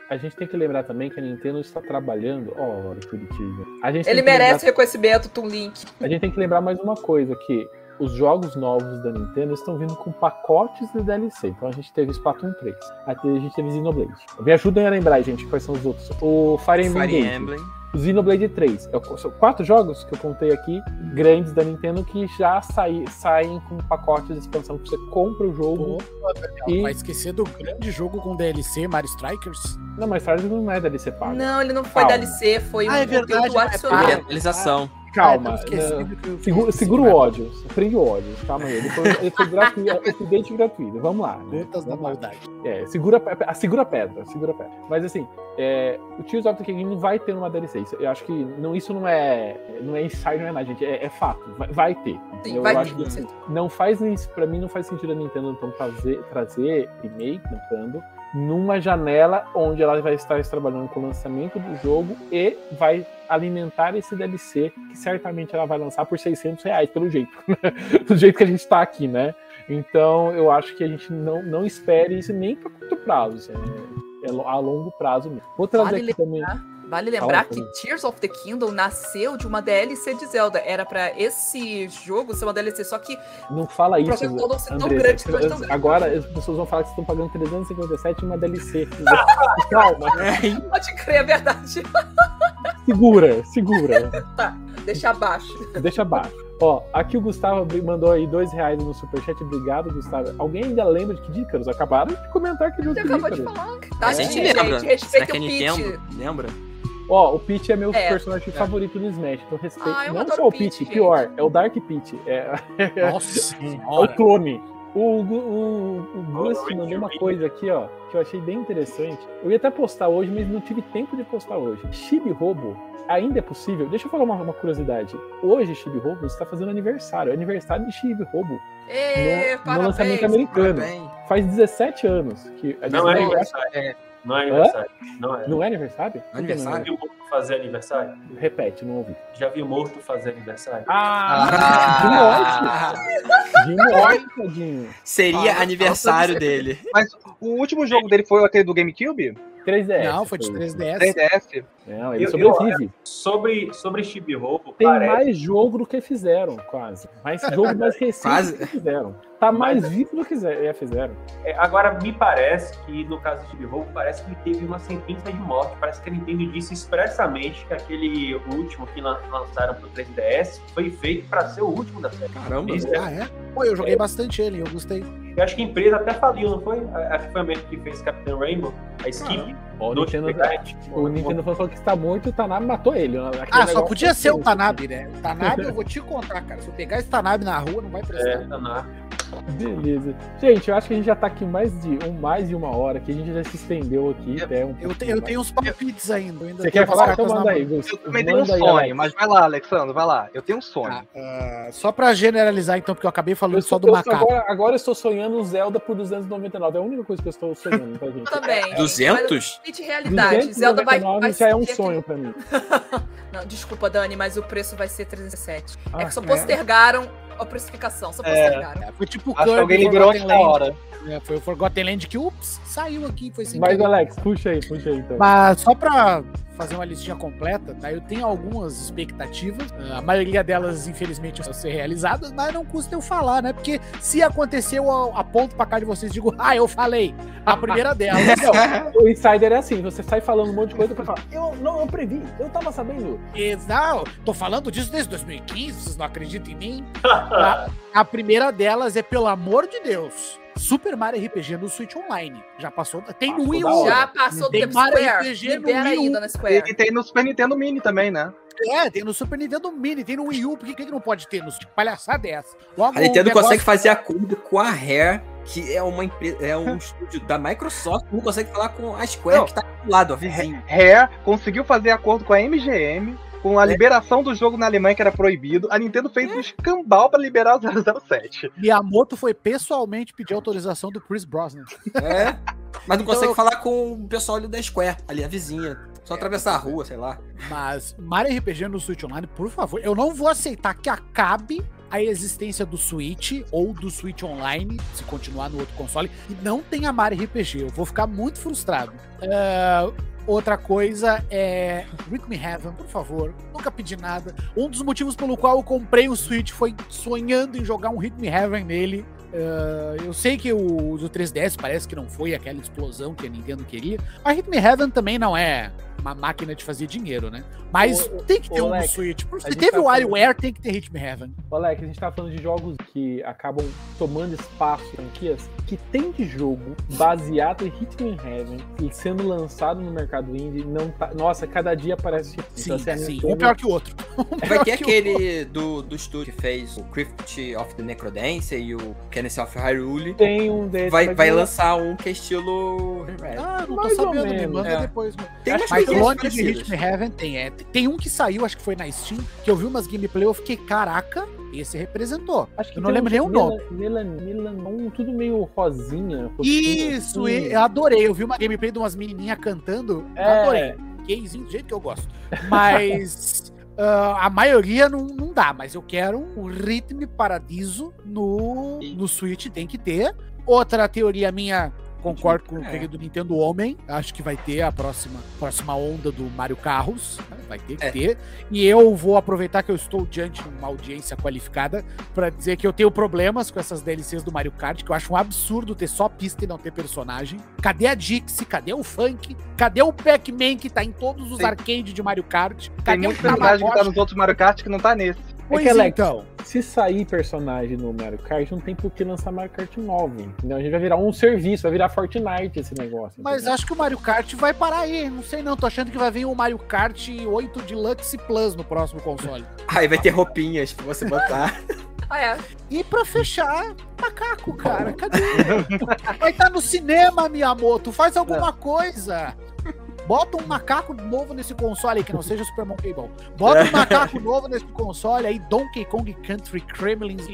A gente tem que lembrar também que a Nintendo está trabalhando. Ó, oh, Curitiba. A gente Ele que lembrar- merece reconhecimento, Toon Link. A gente tem que lembrar mais uma coisa, que os jogos novos da Nintendo estão vindo com pacotes de DLC. Então a gente teve Splatoon 3, a gente teve Xenoblade. Me ajudem a lembrar, gente, quais são os outros. O Fire Emblem, Fire Emblem. O Xenoblade 3. É- São quatro jogos que eu contei aqui, grandes da Nintendo, que já saí, saem com pacotes de expansão que você compra o jogo. E- Vai esquecer do grande jogo com DLC, Mario Strikers? Não, mas Fire Emblem não é DLC pago. Não, ele não foi Calma. DLC, foi Ah, um é verdade, conteúdo não é adicional. pago. Realização. Calma. Ah, Segura, segura o ódio, prende o ódio, calma aí. Ele foi, ele foi gratuito, [LAUGHS] update gratuito, vamos lá. né? Gotas da maldade. É, segura, a- segura a pedra, segura a pedra. Mas assim, é, o Tears of the Kingdom vai ter uma DLC. Eu acho que não, isso não é, não é ensaio, não é nada, gente. É, é fato. Vai, vai ter. Sim, eu vai acho ter, que não faz para mim não faz sentido a Nintendo então trazer, trazer remake, tentando numa janela onde ela vai estar trabalhando com o lançamento do jogo e vai alimentar esse DLC que certamente ela vai lançar por 600 reais, pelo jeito. [LAUGHS] Do jeito que a gente tá aqui, né? Então eu acho que a gente não, não espere isso nem para curto prazo, assim, é, é a longo prazo mesmo. Vou trazer Vale aqui também. Vale lembrar Fala, que. Tears of the Kingdom nasceu de uma DLC de Zelda. Era pra esse jogo ser uma DLC, só que Não fala isso. projeto todo ser tão grande, tão grande. Agora as pessoas vão falar que vocês estão pagando 357 em uma DLC. [LAUGHS] Calma. [LAUGHS] Pode crer, é verdade. Segura, segura. Tá, deixa abaixo. Deixa abaixo. Ó, aqui o Gustavo mandou aí dois reais no superchat. Obrigado, Gustavo. Alguém ainda lembra de que Dícaros? Acabaram de comentar que Você de acabou de Dícaros. falar. A Tá, gente gente, lembra. gente, Será respeita que é o Nintendo? Peach. Lembra? Ó, o Peach é meu É, personagem é. favorito no Smash. Então respeito. Ah, eu Não só o Peach, Peach, gente. pior, é o Dark Peach. É, [LAUGHS] Nossa é o clone. O, o, o Gust mandou uma Oi. coisa aqui, ó, que eu achei bem interessante. Eu ia até postar hoje, mas não tive tempo de postar hoje. Chibi Robo ainda é possível? Deixa eu falar uma, uma curiosidade. Hoje, Chibi Robo está fazendo aniversário. É aniversário de Chibi Robo. No- no lançamento americano. Parabéns. Faz 17 anos que a Não é Disney-. Não é aniversário. Não é. Não é aniversário? Por que não é? Aniversário? Já viu morto fazer aniversário? Repete, não ouvi. Já viu morto fazer aniversário? Ah! De [LAUGHS] morte, tadinho. Seria Ah, aniversário não, dele. Mas o último jogo dele foi aquele do GameCube? 3DS. Não, foi de 3DS. 3DS. Não, ele Eu- sobrevive. Sobre, sobre Chibi Robo, Tem parece. mais jogo do que fizeram, quase. Mais jogo mais [LAUGHS] recente Quase. do que fizeram. Tá mais Mas- vivo do que é, fizeram. É, agora, me parece que no caso de Chibi Robo, parece que teve uma sentença de morte. Parece que a Nintendo disse expressamente que aquele último que lan- lançaram pro 3DS foi feito para ser o último da série. Caramba. Isso é- Ah, é? Pô, eu joguei bastante ele, eu gostei. Eu acho que a empresa até faliu, não foi? Acho que foi a mesma que fez Capitão Rainbow, a Skip. O do Nintendo, Skype. o Nintendo falou que está morto e o Tanabe matou ele. Aquele Ah, só podia ser o tenso. Tanabe, né? O Tanabe, eu vou te contar, cara. Se eu pegar esse Tanabe na rua, não vai É, prestar. tá na- Beleza. Gente, eu acho que a gente já tá aqui mais de, um, mais de uma hora, que a gente já se estendeu aqui Eu- até um Eu, pouquinho te- eu tenho uns palpites ainda. ainda Você tenho quer falar? Então manda aí. Eu também tenho um sonho, mas vai lá, Alexandre, vai lá. Eu tenho um sonho. Tá, ah, só pra generalizar, então, porque eu acabei falando Eu só do macaco. Agora, agora eu estou sonhando um Zelda por 299. É a única coisa que eu estou sonhando pra [LAUGHS] gente. Eu também. 200? Mas, realidade. Zelda vai, 299 vai já é um sonho pra mim. [LAUGHS] Não, desculpa, Dani, mas o preço vai ser 307. Ah, é que só é. postergaram a precificação, só É. postergaram. É, foi tipo Acho que alguém liberou antes da hora. É, foi o Forgotten Land que, ups, saiu aqui, foi sem Mas, querer. Alex, puxa aí, puxa aí então. Mas só pra fazer uma listinha completa, tá? Eu tenho algumas expectativas. ah, A maioria delas, infelizmente, vão ser realizadas, mas não custa eu falar, né? Porque se aconteceu, eu aponto pra cá de vocês e digo, ah, eu falei. A primeira delas. [LAUGHS] O Insider é assim, você sai falando um monte de coisa pra falar, eu não, eu previ, eu tava sabendo. Exato. Tô falando disso desde 2015, vocês não acreditam em mim? [LAUGHS] a, a primeira delas é, pelo amor de Deus, Super Mario RPG no Switch Online. Já passou, tem no Wii U. Já passou do Tem tempo Mario Square. RPG no Wii U. aí, Dona Square. E tem no Super Nintendo Mini também, né? É, tem no Super Nintendo Mini, tem no Wii U, por que, que não pode ter? No, palhaçada é essa? Logo, A Nintendo negócio- consegue fazer acordo com a Rare, que é uma empresa, é um [LAUGHS] estúdio da Microsoft, não consegue falar com a Square, Não. que tá do lado, ó, vizinho. Rare conseguiu fazer acordo com a MGM, com a liberação do jogo na Alemanha que era proibido. A Nintendo fez um escambau pra liberar o 007. Miyamoto foi pessoalmente pedir autorização do Chris Brosnan. É. Mas não Então- consegue falar com o pessoal ali da Square, ali a vizinha. Só atravessar a rua, sei lá. Mas Mario RPG no Switch Online, por favor, eu não vou aceitar que acabe a existência do Switch ou do Switch Online, se continuar no outro console, e não tenha Mario RPG. Eu vou ficar muito frustrado. É, outra coisa é Rick Me Heaven, por favor. Nunca pedi nada. Um dos motivos pelo qual eu comprei o Switch foi sonhando em jogar um Rick Me Heaven nele. É, eu sei que o do 3DS parece que não foi aquela explosão que a Nintendo queria, mas Me Heaven também não é uma máquina de fazer dinheiro, né? Mas Ô, tem que ter ô, um no Alex, Switch. Se teve tá o falando- WarioWare, tem que ter Me Heaven. Alex, a gente tá falando de jogos que acabam tomando espaço, franquias, que tem de jogo baseado em Hitman Heaven e sendo lançado no mercado indie, não tá. Nossa, cada dia parece. Sim, assim, a sim. Nintendo- Um pior que o outro. [LAUGHS] Um Vai pior ter aquele do, do estúdio que fez o Crypt of the Necrodancer e o Kenneth of Hyrule. Tem um desses. Vai, vai lançar um que é estilo. Ah, não tô Mais ou sabendo, me menos, manda é. depois. mano. Tem umas clone de parecidas. Hit Me Heaven tem, é. Tem um que saiu, acho que foi na Steam, que eu vi umas gameplay, eu fiquei, caraca, esse representou. Acho que Eu não lembro nem o nome. Melan, Melan, Melan, tudo meio rosinha. Isso, assim. eu adorei. Eu vi uma gameplay de umas menininhhas cantando, eu É. adorei. Gayzinho do jeito que eu gosto. Mas [LAUGHS] ah, a maioria não, não dá, mas eu quero um ritmo paradiso no, no Switch, tem que ter. Outra teoria minha, Concordo com o É. querido Nintendo Homem. Acho que vai ter a próxima, próxima onda do Mario Carros. né? Vai ter que É. ter. E eu vou aproveitar que eu estou diante de uma audiência qualificada pra dizer que eu tenho problemas com essas DLCs do Mario Kart, que eu acho um absurdo ter só pista e não ter personagem. Cadê a Dixie? Cadê o Funk? Cadê o Pac-Man que tá em todos os Tem- arcades de Mario Kart? Tem Cadê muito o personagem que tá nos outros Mario Kart que não tá nesse. Pois É que, Alex, então. Se sair personagem no Mario Kart, não tem por que lançar Mario Kart 9. Entendeu? A gente vai virar um serviço, vai virar Fortnite esse negócio. Mas entendeu? acho que o Mario Kart vai parar aí. Não sei não. Tô achando que vai vir o Mario Kart 8 Deluxe Plus no próximo console. [LAUGHS] Aí vai ter roupinhas pra você botar. Ah, é. E pra fechar, macaco, cara. Cadê? Vai estar no cinema, Miyamoto. Faz alguma coisa. Bota um macaco novo nesse console aí, que não seja Super Monkey Ball. Bota um macaco novo nesse console aí, Donkey Kong Country Kremlins.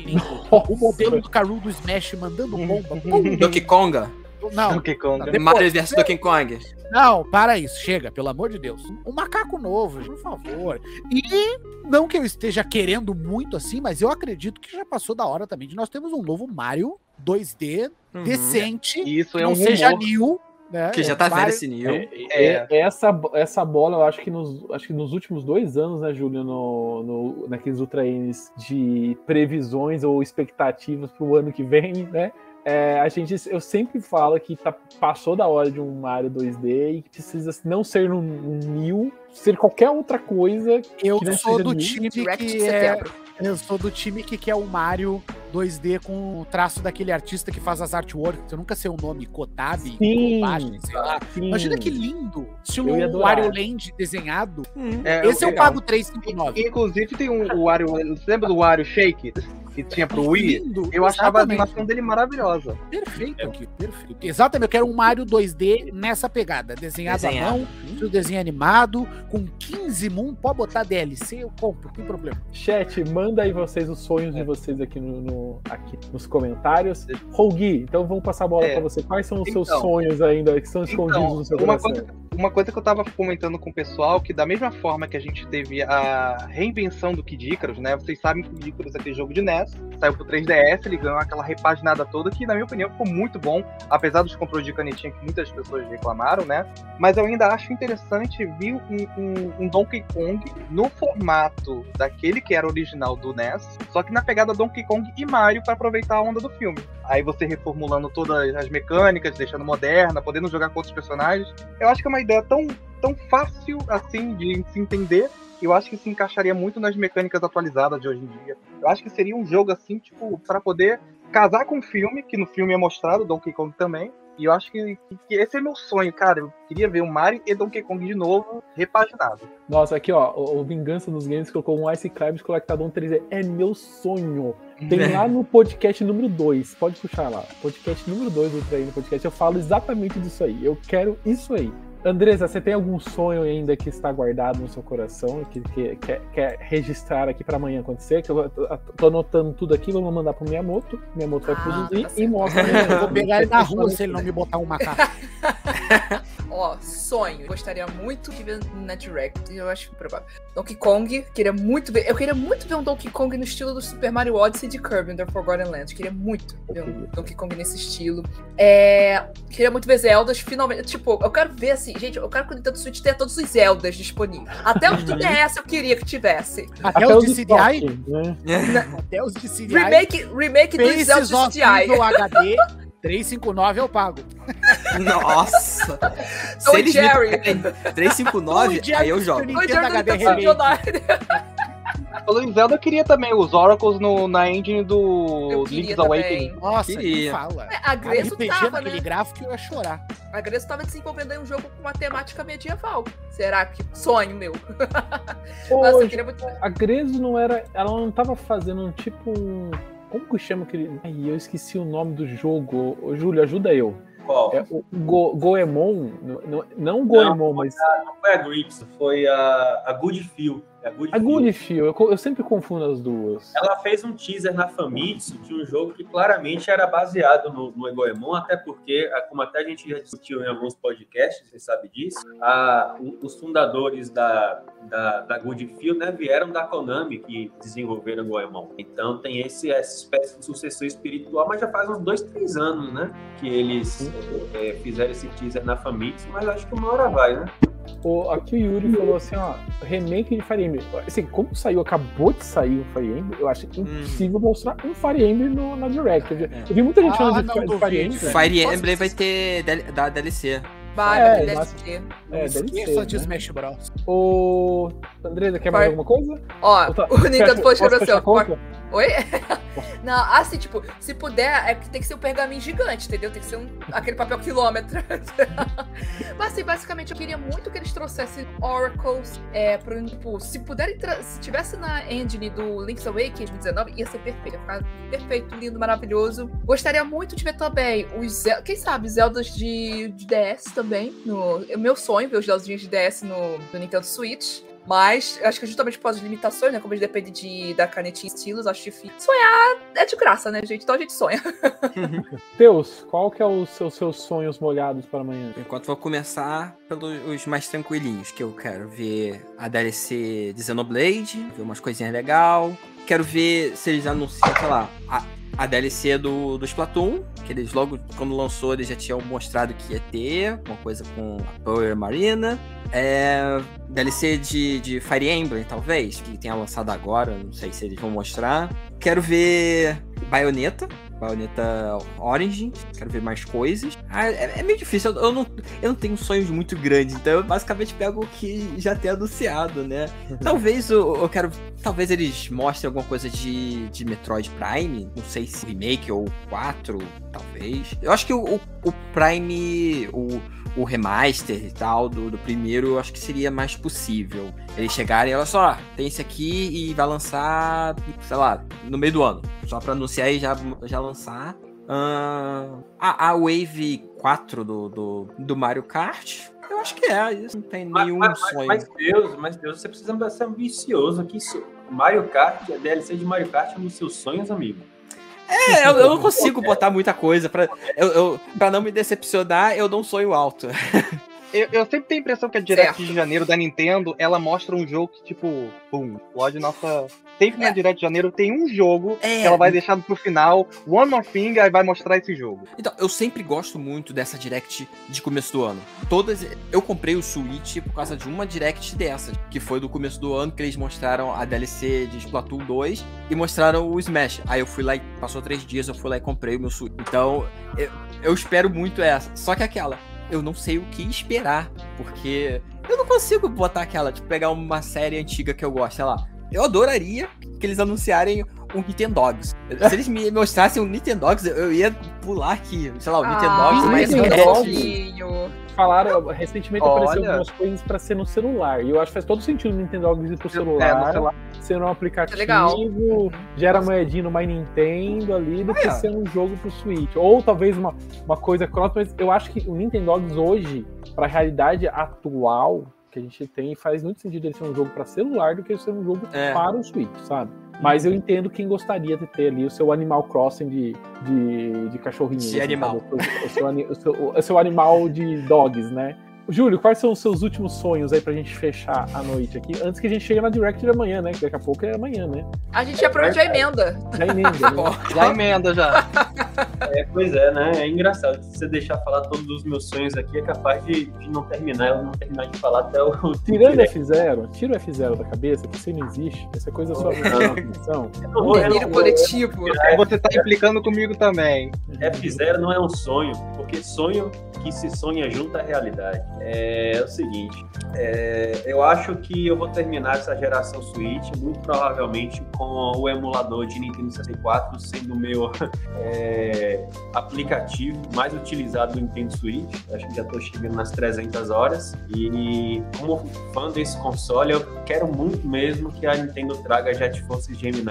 O modelo do Caru do Smash mandando bomba. Pum. Donkey Konga. Não, Donkey Kong. Depois- Mario vs Donkey Kong. Não, para isso, chega, pelo amor de Deus. Um macaco novo, por favor. E não que eu esteja querendo muito assim, mas eu acredito que já passou da hora também de nós termos um novo Mario 2D Uhum. decente, isso é não um seja rumor. new, né? Que já tá velho Mario- esse Neo. É. É, essa, essa bola, eu acho que nos, acho que nos últimos dois anos, né, Júlio, no, no, naqueles Ultra Ns de previsões ou expectativas pro ano que vem, né? é, a gente, eu sempre falo que tá, passou da hora de um Mario 2D e que precisa não ser um, um New, ser qualquer outra coisa. Eu que não sou seja do new. time que é. Eu sou do time que quer o Mario 2D com o traço daquele artista que faz as artworks. Eu nunca sei o nome. Kobashi, sei lá. Sim. Imagina que lindo! Estilo Eu. Wario Land desenhado. É, Esse eu legal. pago 359. Inclusive tem um o Wario. Você lembra do Wario Shake? Que tinha pro Wii? Lindo, Eu achava a exatamente. animação dele maravilhosa. Perfeito aqui, perfeito. Exatamente, eu quero um Mario 2D nessa pegada. Desenhado, Desenhado. à mão, estilo desenho animado, com 15 Moon, pode botar DLC, eu compro, não tem problema. Chat, manda aí vocês os sonhos de vocês aqui, no, no- aqui nos comentários. Rogi, então vamos passar a bola É. pra você. Quais são os seus Então. sonhos ainda que são escondidos Então, no seu uma coração? coisa, uma coisa que eu tava comentando com o pessoal, que da mesma forma que a gente teve a reinvenção do Kid Icarus, né? Vocês sabem que o Kid Icarus é aquele jogo de NES, saiu pro 3DS, ele ganhou aquela repaginada toda, que na minha opinião ficou muito bom, apesar dos controles de canetinha que muitas pessoas reclamaram, né? Mas eu ainda acho interessante ver um, um- um Donkey Kong no formato daquele que era original do NES, só que na pegada Donkey Kong e Mario para aproveitar a onda do filme. Aí você reformulando todas as mecânicas, deixando moderna, podendo jogar com outros personagens. Eu acho que é uma ideia tão, tão fácil assim de se entender. Eu acho que se encaixaria muito nas mecânicas atualizadas de hoje em dia. Eu acho que seria um jogo assim, tipo, para poder casar com o filme, que no filme é mostrado, Donkey Kong também. E eu acho que, que esse é meu sonho, cara. Eu queria ver o Mario e Donkey Kong de novo, repaginado. Nossa, aqui ó, o, o Vingança dos Games colocou um Ice Climbs Collectador 3D. É meu sonho. Tem lá no podcast número 2. Pode puxar lá. Podcast número 2 do Treino Podcast. Eu falo exatamente disso aí. Eu quero isso aí. Andresa, você tem algum sonho ainda que está guardado no seu coração que, que quer, quer registrar aqui para amanhã acontecer? Que eu tô, anotando tudo aqui, vamos mandar pro Miyamoto. Miyamoto vai Ah, produzir tá e mostra. [LAUGHS] Eu vou pegar ele na rua se ele não me botar um macaco. [LAUGHS] Ó, sonho. Gostaria muito de ver na Direct. Eu acho provável. Donkey Kong, queria muito ver. Eu queria muito ver um Donkey Kong no estilo do Super Mario Odyssey de Kirby in the Forgotten Land. Queria muito ver um Donkey Kong nesse estilo. É, queria muito ver Zeldas, finalmente. Tipo, eu quero ver assim, gente, eu quero que o Nintendo Switch tenha todos os Zeldas disponíveis. Até os do DS eu queria que tivesse. Até, Até os de CDI, né? [LAUGHS] até os de CDI. Remake, remake dos Zeldas CGI. Evil HD 359 eu pago. Nossa! Se Oi, eles me Jerry. pagarem 359, Oi, aí eu jogo. Oi, Jerry, HD tá Remake. [LAUGHS] [LAUGHS] Falando em Zelda, eu queria também os Oracles no, na engine do Link's Awakening. Nossa, Queria. fala. É, A RPG tava, naquele né? gráfico eu ia chorar. A Greço tava desenvolvendo aí um jogo com uma temática medieval. Será que sonho meu? [LAUGHS] Nossa, eu queria muito a Grezo não era. Ela não tava fazendo um tipo. Como que chama aquele. Ai, eu esqueci o nome do jogo. Ô, Júlio, ajuda eu. Qual? É o Go, Goemon. Não, não, não Goemon, mas. Não foi a Grips, foi a, a Good Feel. É a Good Feel. Eu, eu sempre confundo as duas. Ela fez um teaser na Famitsu de um jogo que claramente era baseado no, no Egoemon, até porque, a- como até a gente já discutiu em alguns podcasts, você sabe disso, a- os fundadores da, da, da Good Feel né, vieram da Konami, que desenvolveram o Goemon. Então tem esse, essa espécie de sucessor espiritual, mas já faz uns dois, três anos, né? Que eles é, fizeram esse teaser na Famitsu, mas acho que uma hora vai, né? O, aqui o Yuri falou assim, ó, remake de Fire Emblem. Assim, como saiu, acabou de sair o Fire Emblem, eu acho impossível mostrar um Fire Emblem no, na Direct. Eu, vi- eu vi muita gente Ah, falando de, de Fire Emblem. Fire Emblem vai ter DL da DLC. Vai, É, vai ter mas- DLC. É, deve Esqueça ser, de né? Smash Bros. O Andresa, quer mais alguma coisa? Ó, tá- o Nintendo Post falou assim, ó? Oi? [LAUGHS] Não, assim, tipo, se puder, é que tem que ser um pergaminho gigante, entendeu? Tem que ser um, aquele papel quilômetro. [LAUGHS] Mas, assim, basicamente, eu queria muito que eles trouxessem Oracles é, pro, tipo, se puderem, se tivesse na engine do Link's Awakening 2019, ia ser perfeito, ia ficar perfeito, lindo, maravilhoso. Gostaria muito de ver também os, Zel- quem sabe, Zeldas de, de DS também, no, é meu sonho ver os Zeldas de DS no, no Nintendo Switch. Mas acho que justamente por causa de limitações, né? Como eles dependem de, da canetinha estilos, acho difícil. Sonhar é de graça, né, gente? Então a gente sonha. [LAUGHS] Teus, qual que é os seus, seus sonhos molhados para amanhã? Enquanto vou começar pelos mais tranquilinhos, que eu quero ver a DLC de Xenoblade, ver umas coisinhas legal. Quero ver se eles anunciam, sei lá, a, a DLC do, do Splatoon, que eles logo, quando lançou, eles já tinham mostrado que ia ter, uma coisa com a Power Marina. É, DLC de, de Fire Emblem, talvez, que tenha lançado agora, não sei se eles vão mostrar. Quero ver Bayonetta, Bayonetta Orange, quero ver mais coisas. Ah, é, é meio difícil, eu, eu não, eu não tenho sonhos muito grandes, então eu basicamente pego o que já tem anunciado, né? [LAUGHS] Talvez eu, eu quero. Talvez eles mostrem alguma coisa de, de Metroid Prime, não sei se remake ou 4, talvez. Eu acho que o, o, o Prime, o, o remaster e tal do, do primeiro, eu acho que seria mais possível. Eles chegarem, olha só, tem esse aqui e vai lançar, sei lá, no meio do ano. Só pra anunciar e já, já lançar. Ah, a, a Wave 4 do, do, do Mario Kart, eu acho que é, isso não tem nenhum mas, sonho. Mas Deus, mas Deus, você precisa ser ambicioso aqui. Mario Kart, a DLC de Mario Kart é um dos seus sonhos, amigo. É, [LAUGHS] eu, eu não consigo botar muita coisa. Pra, eu, eu, pra não me decepcionar, eu dou um sonho alto. [LAUGHS] Eu, eu sempre tenho a impressão que a Direct Certo. de janeiro da Nintendo, ela mostra um jogo que, tipo, pum, explode nossa. Sempre na É. Direct de janeiro tem um jogo É. que ela vai deixar pro final, one more thing, aí vai mostrar esse jogo. Então, eu sempre gosto muito dessa Direct de começo do ano. Todas. Eu comprei o Switch por causa de uma Direct dessa, que foi do começo do ano, que eles mostraram a DLC de Splatoon 2 e mostraram o Smash. Aí eu fui lá e passou três dias, eu fui lá e comprei o meu Switch. Então, eu, eu espero muito essa. Só que aquela, eu não sei o que esperar, porque eu não consigo botar aquela, tipo, pegar uma série antiga que eu gosto, sei lá. Eu adoraria que eles anunciarem um Nintendogs. Se eles me mostrassem um Nintendogs, eu- eu ia pular aqui. Sei lá, o Nintendogs, Ah, mas Nintendogs. fofinho. Falaram, recentemente apareceu Olha. algumas coisas pra ser no celular. E eu acho que faz todo sentido o Nintendo Dogs ir pro É, celular, no celular. ser um aplicativo, Legal. gera moedinha no My Nintendo ali, do que É. ser um jogo pro Switch. Ou talvez uma, uma coisa cross, mas eu acho que o Nintendo Dogs hoje, pra realidade atual que a gente tem, faz muito sentido ele ser um jogo pra celular do que ser um jogo É. para o Switch, sabe? Mas eu entendo quem gostaria de ter ali o seu Animal Crossing de, de, de cachorrinho. De assim, animal. sabe? O, o seu, o, seu, o seu animal de dogs, né? Júlio, quais são os seus últimos sonhos aí pra gente fechar a noite aqui? Antes que a gente chegue na Direct de amanhã, né? Que daqui a pouco é amanhã, né? A gente já promete a emenda. Já emenda, né? [LAUGHS] Já emenda já. [LAUGHS] É, pois é, né? É engraçado. Se você deixar falar todos os meus sonhos aqui, é capaz de, de não terminar, eu não terminar de falar até o. [LAUGHS] Tirando o F0, tira o F0 da cabeça, que isso aí não existe. Essa coisa é só. Eu não Um delírio vou- coletivo. Você tá implicando comigo também. F0 não é um sonho, porque sonho que se sonha junto à realidade. É, o seguinte, é, eu acho que eu vou terminar essa geração Switch muito provavelmente com o emulador de Nintendo 64 sendo o meu [LAUGHS] é, aplicativo mais utilizado do Nintendo Switch. Acho que já estou chegando nas 300 horas e como fã desse console, eu quero muito mesmo que a Nintendo traga Jet Force Gemini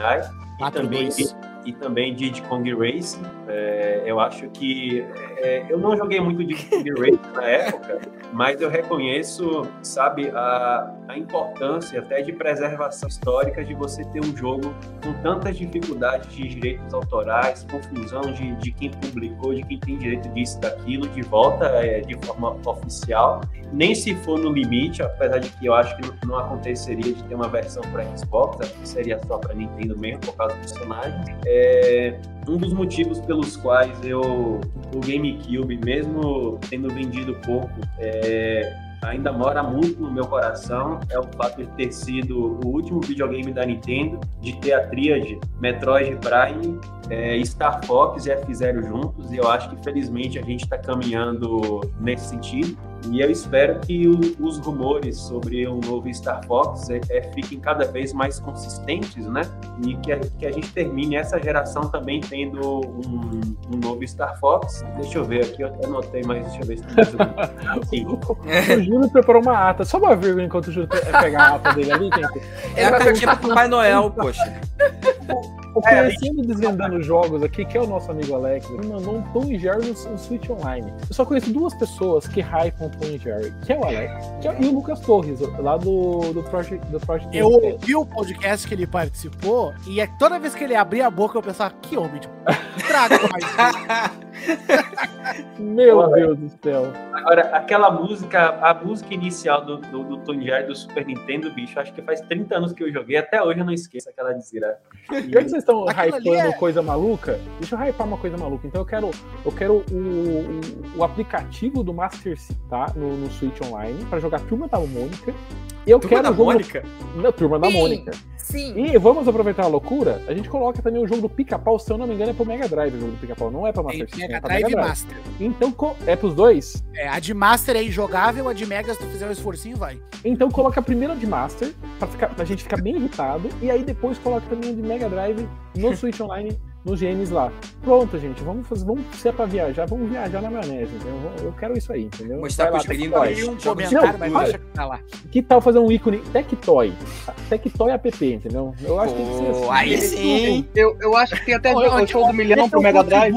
e também 4-2. e também Diddy Kong Racing. É, eu acho que é, eu não joguei muito de Speed Racer na época, mas eu reconheço, sabe, a, a importância até de preservação histórica de você ter um jogo com tantas dificuldades de direitos autorais, confusão de, de quem publicou, de quem tem direito disso, daquilo, de volta é, de forma oficial, nem se for no limite, apesar de que eu acho que não, não aconteceria de ter uma versão para Xbox, seria só para Nintendo mesmo, por causa dos personagens. É, um dos motivos pelos quais eu o GameCube, mesmo tendo vendido pouco, é, ainda mora muito no meu coração é o fato de ter sido o último videogame da Nintendo, de ter a tríade Metroid Prime, é, Star Fox e F-Zero juntos, e eu acho que felizmente a gente está caminhando nesse sentido. E eu espero que o, os rumores sobre um novo Star Fox é, é, fiquem cada vez mais consistentes, né? E que a, que a gente termine essa geração também tendo um, um, novo Star Fox. Deixa eu ver aqui, eu anotei, mas deixa eu ver se tem mais algum. [LAUGHS] o Júlio preparou uma ata. Só uma vírgula enquanto o Júlio pega a ata dele ali, gente. É a cartinha pro Papai Noel, poxa. [LAUGHS] O conhecendo é, Desvendando Jogos aqui, que é o nosso amigo Alex, ele mandou um Tom e Jerry no Switch Online. Eu só conheço duas pessoas que hypam Tom e Jerry, que é o Alex é, e o Lucas Torres, lá do, do Project, do Project Eu ouvi o podcast que ele participou e é, toda vez que ele abria a boca eu pensava, que homem, tipo, [LAUGHS] traga mais. Meu Pô, Deus do céu. Agora, aquela música, a música inicial do, do, do Tony Jerry do Super Nintendo, bicho, acho que faz 30 anos que eu joguei, até hoje eu não esqueço aquela desgraça. Já que vocês estão hypando é... coisa maluca, deixa eu hypar uma coisa maluca. Então eu quero, eu quero o, o, o aplicativo do Master System tá? no, no Switch Online para jogar Turma da Mônica. Eu Turma quero da Mônica? Na Turma da Sim. Mônica. Sim. E vamos aproveitar a loucura, a gente coloca também o jogo do Pica-Pau, se eu não me engano, é pro Mega Drive o jogo do Pica-Pau, não é pra Master Tem System, Mega é Drive Mega Drive. Master. Então, é pros dois? É, a de Master é injogável, a de Mega, se tu fizer um esforcinho, vai. Então coloca a primeira de Master, pra, ficar, pra gente ficar bem irritado, e aí depois coloca também a de Mega Drive no [LAUGHS] Switch Online, nos games lá. Pronto, gente, vamos fazer, vamos, se é pra viajar, vamos viajar na maionese, entendeu? Eu quero isso aí, entendeu? Mostrar pros lá, gringos aí. Um comentário, mas cultura. deixa que tá lá. Que tal fazer um ícone Tectoy? Tectoy app, entendeu? Eu acho que tem que ser assim. Aí sim. Eu, eu acho que tem até ô, show do milhão é pro o Mega Drive.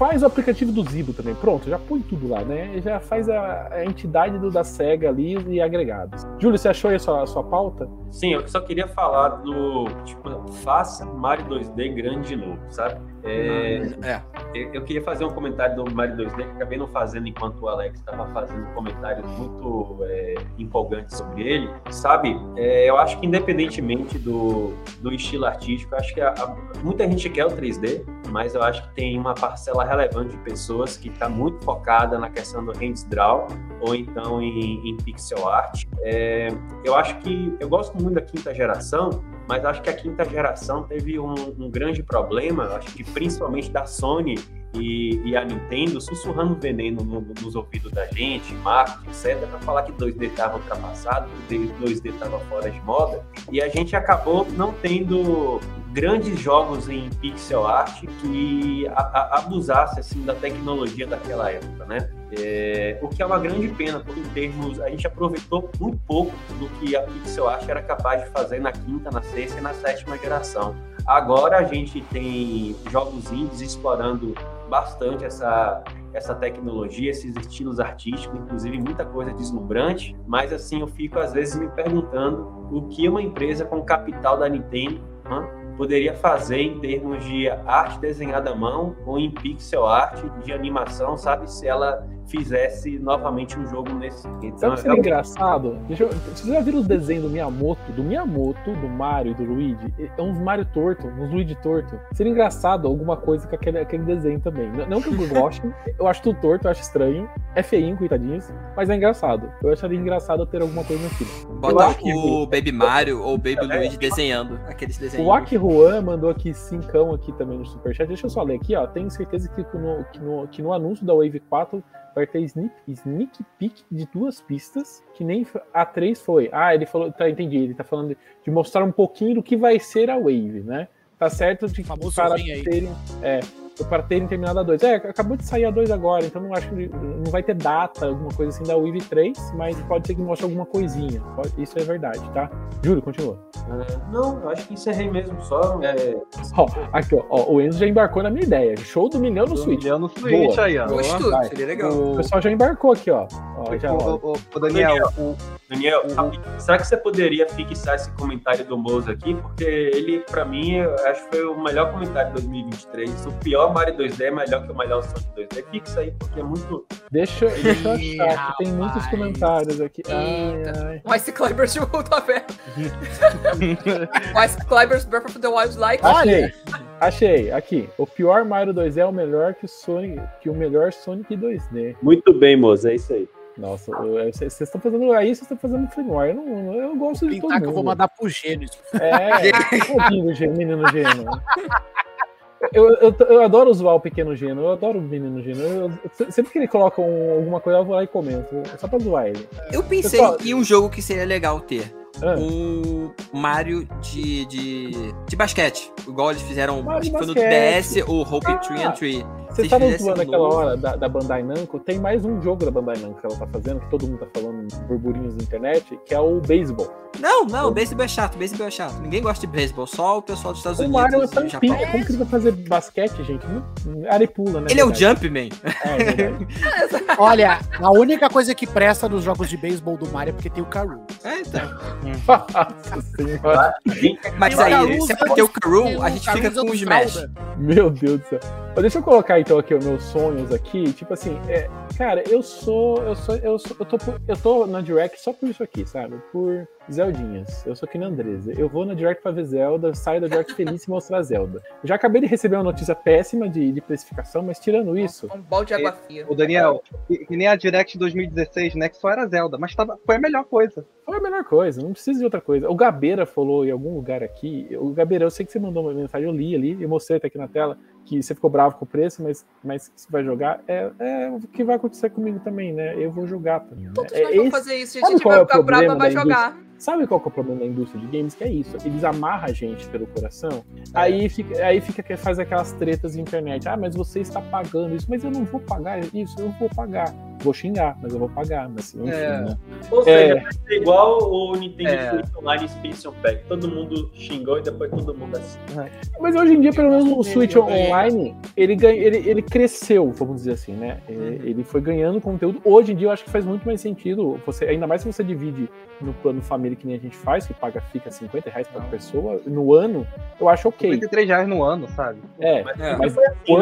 Faz o aplicativo do Zibo também. Pronto, já põe tudo lá, né? Já faz a, a entidade do, da SEGA ali e agregados. Júlio, você achou aí a sua, a sua pauta? Sim, eu só queria falar do. Tipo, faça Mario 2D grande de novo, sabe? É, É. eu, eu queria fazer um comentário do Mario 2D que acabei não fazendo enquanto o Alex estava fazendo comentários muito é, empolgantes sobre ele. Sabe, é, eu acho que independentemente do, do estilo artístico, acho que a- a- muita gente quer o 3D, mas eu acho que tem uma parcela relevante de pessoas que está muito focada na questão do hands draw ou então em, em pixel art. É, eu acho que eu gosto muito da quinta geração, mas acho que a quinta geração teve um, um grande problema, acho que principalmente da Sony e, e a Nintendo sussurrando veneno no- nos ouvidos da gente, marketing, etc, para falar que 2D estava ultrapassado, que 2D estava fora de moda, e a gente acabou não tendo grandes jogos em pixel art que a- a- abusasse assim da tecnologia daquela época, né? É, o que é uma grande pena, porque em termos a gente aproveitou muito pouco do que a pixel art era capaz de fazer na quinta, na sexta e na sétima geração. Agora a gente tem jogos indies explorando bastante essa essa tecnologia, esses estilos artísticos, inclusive muita coisa deslumbrante, mas assim eu fico às vezes me perguntando o que uma empresa com capital da Nintendo poderia fazer em termos de arte desenhada à mão ou em pixel art de animação, sabe? Se ela fizesse novamente um jogo nesse. Então, Sabe o que seria é- engraçado? Deixa eu- Vocês já viram os desenhos do Miyamoto? Do Miyamoto, do Mario e do Luigi? É uns Mario torto, uns Luigi torto. Seria engraçado alguma coisa com aquele, aquele desenho também. Não- que eu goste, [LAUGHS] eu acho tudo torto, eu acho estranho. É feinho, coitadinhos, mas é engraçado. Eu acharia engraçado ter alguma coisa naquilo. Bota que- o Baby Mario ou o Baby Luigi desenhando aqueles desenhos. O Aki Juan mandou aqui cincão aqui também no Superchat. Deixa eu só ler aqui, ó. Tenho certeza que no, que no, que no anúncio da Wave 4 vai ter sneak, sneak peek de duas pistas, que nem a 3 foi. Ah, ele falou, tá, entendi. Ele tá falando de mostrar um pouquinho do que vai ser a Wave, né? Tá certo de Famoso para terem, é, pra terem terminado a 2. É, acabou de sair a 2 agora, então não acho que não vai ter data, alguma coisa assim da Wii 3, mas pode ser que mostre alguma coisinha. Isso é verdade, tá? Júlio, continua. É, não, eu acho que encerrei mesmo só. É, Ó, aqui, ó, ó, o Enzo já embarcou na minha ideia. Show do milhão no Switch. Milhão no Switch Boa. aí, ó. Boa, Gosto. vai. seria legal. O pessoal já embarcou aqui, ó. Ó, já, ó. O, o- o Daniel, o, Daniel, será que você poderia fixar esse comentário do Moza aqui? Porque ele, pra mim, eu acho que foi o melhor comentário de 2023. O pior Mario 2D é melhor que o melhor Sonic 2D. Fixa aí, porque é muito. Deixa, deixa eu achar, que tem muitos comentários aqui. Ai, Eita. ai. [LAUGHS] O Ice Climbers de tá vendo? o Ice Climbers Breath of the Wild like. Achei, achei, aqui. O pior Mario 2D é o melhor que o Sonic, que o melhor Sonic 2D. Muito bem, Moza, é isso aí. Nossa, vocês estão fazendo aí, vocês estão fazendo Flimoy. Eu, não, eu gosto de todo Pintar que eu mundo. vou mandar pro Gênesis. É, [LAUGHS] tadinho, Gê- menino Geno. Eu, eu, eu adoro zoar o pequeno Geno, eu adoro o menino Geno. Eu- eu- sempre que ele coloca um- alguma coisa, eu vou lá e comento. Só pra zoar ele. Eu pensei Pessoal- em um jogo que seria legal ter. Ah. Um Mario de, de, de basquete. Igual eles fizeram, Mario acho que foi no. DS, o Hope Ah, Tree and Tree. Você estava zoando um aquela hora da, da Bandai Namco, tem mais um jogo da Bandai Namco que ela tá fazendo, que todo mundo tá falando burburinhos na internet, que é o beisebol. Não, não, beisebol é chato, beisebol é chato. Ninguém gosta de beisebol, só o pessoal dos Estados O Unidos Mario é tão Japão. pica, como que ele vai fazer basquete, gente? Não- Arepula, né? Ele é o. Jumpman. É, é. [LAUGHS] Olha, a única coisa que presta nos jogos de beisebol do Mario é porque tem o Karu. É, então. [LAUGHS] Nossa senhora. Mas aí, Caruso, se é pra ter o o a gente Caruso fica com do o Smash. Meu Deus do céu. Mas deixa eu colocar então aqui os meus sonhos aqui. Tipo assim, é, cara, eu sou. Eu sou. Eu sou. Eu tô, eu tô na Direct só por isso aqui, sabe? Por Zeldinhas. Eu sou que nem Andresa. Eu vou na Direct pra ver Zelda, saio da Direct feliz e mostrar Zelda. Eu já acabei de receber uma notícia péssima de, de precificação, mas tirando isso. Um balde de água fria. o Daniel, que, que nem a Direct 2016, né? Que só era Zelda, mas tava, foi a melhor coisa. Foi a melhor coisa, não precisa de outra coisa. O Gabeira falou em algum lugar aqui. O Gabeira, eu sei que você mandou uma mensagem, eu li ali, eu mostrei até aqui na tela, que você ficou bravo com o preço, mas, mas você vai jogar. É, é o que vai acontecer comigo também, né? Eu vou jogar também. Né? Todos É nós vamos esse- fazer isso, A gente qual vai é o ficar bravo, problema mas vai jogar. Sabe qual que é o problema da indústria de games? Que é isso. Eles amarram a gente pelo coração, aí fica, aí fica que faz aquelas tretas de internet. Ah, mas você está pagando isso, mas eu não vou pagar isso, eu vou pagar. Vou xingar, mas eu vou pagar. Mas enfim, É. né? Ou É. seja, vai ser igual o Nintendo É. Switch Online Expansion Pack. Todo mundo xingou e depois todo mundo assim. Mas hoje em dia, pelo menos o Switch. Online, ele, ganha, ele, ele cresceu, vamos dizer assim, né? Ele, ele foi ganhando conteúdo. Hoje em dia, eu acho que faz muito mais sentido, você, ainda mais se você divide no plano família que nem a gente faz, que paga, fica 50 reais por pessoa, no ano, eu acho ok. 53 reais no ano, sabe? É, É. mas Foi assim, o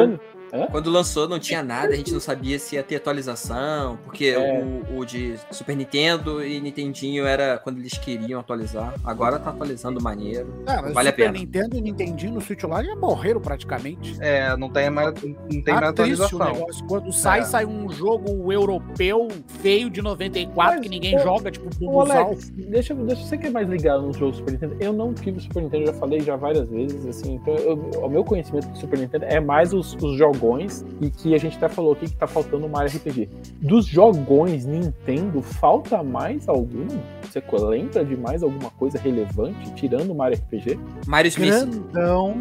ano... Quando lançou não tinha nada, a gente não sabia se ia ter atualização, porque É. o, o de Super Nintendo e Nintendinho era quando eles queriam atualizar. Agora tá atualizando maneiro. Mas Vale a Super pena. Nintendo e Nintendinho no Switch Online já morreram praticamente. É, não tem mais, não tem Tá mais atualização. negócio. Quando sai, É. sai um jogo europeu feio de 94 Mas, que ninguém joga, tipo Bubuzal. Alex, deixa, deixa você que é mais ligado nos jogos Super Nintendo. Eu não tive Super Nintendo, já falei já várias vezes, assim, então eu- o meu conhecimento do Super Nintendo é mais os, os jogões e que a gente até falou aqui que tá faltando o Mario RPG. Dos jogões Nintendo, falta mais algum? Você lembra de mais alguma coisa relevante, tirando o Mario RPG? Mario Smith. Grandão,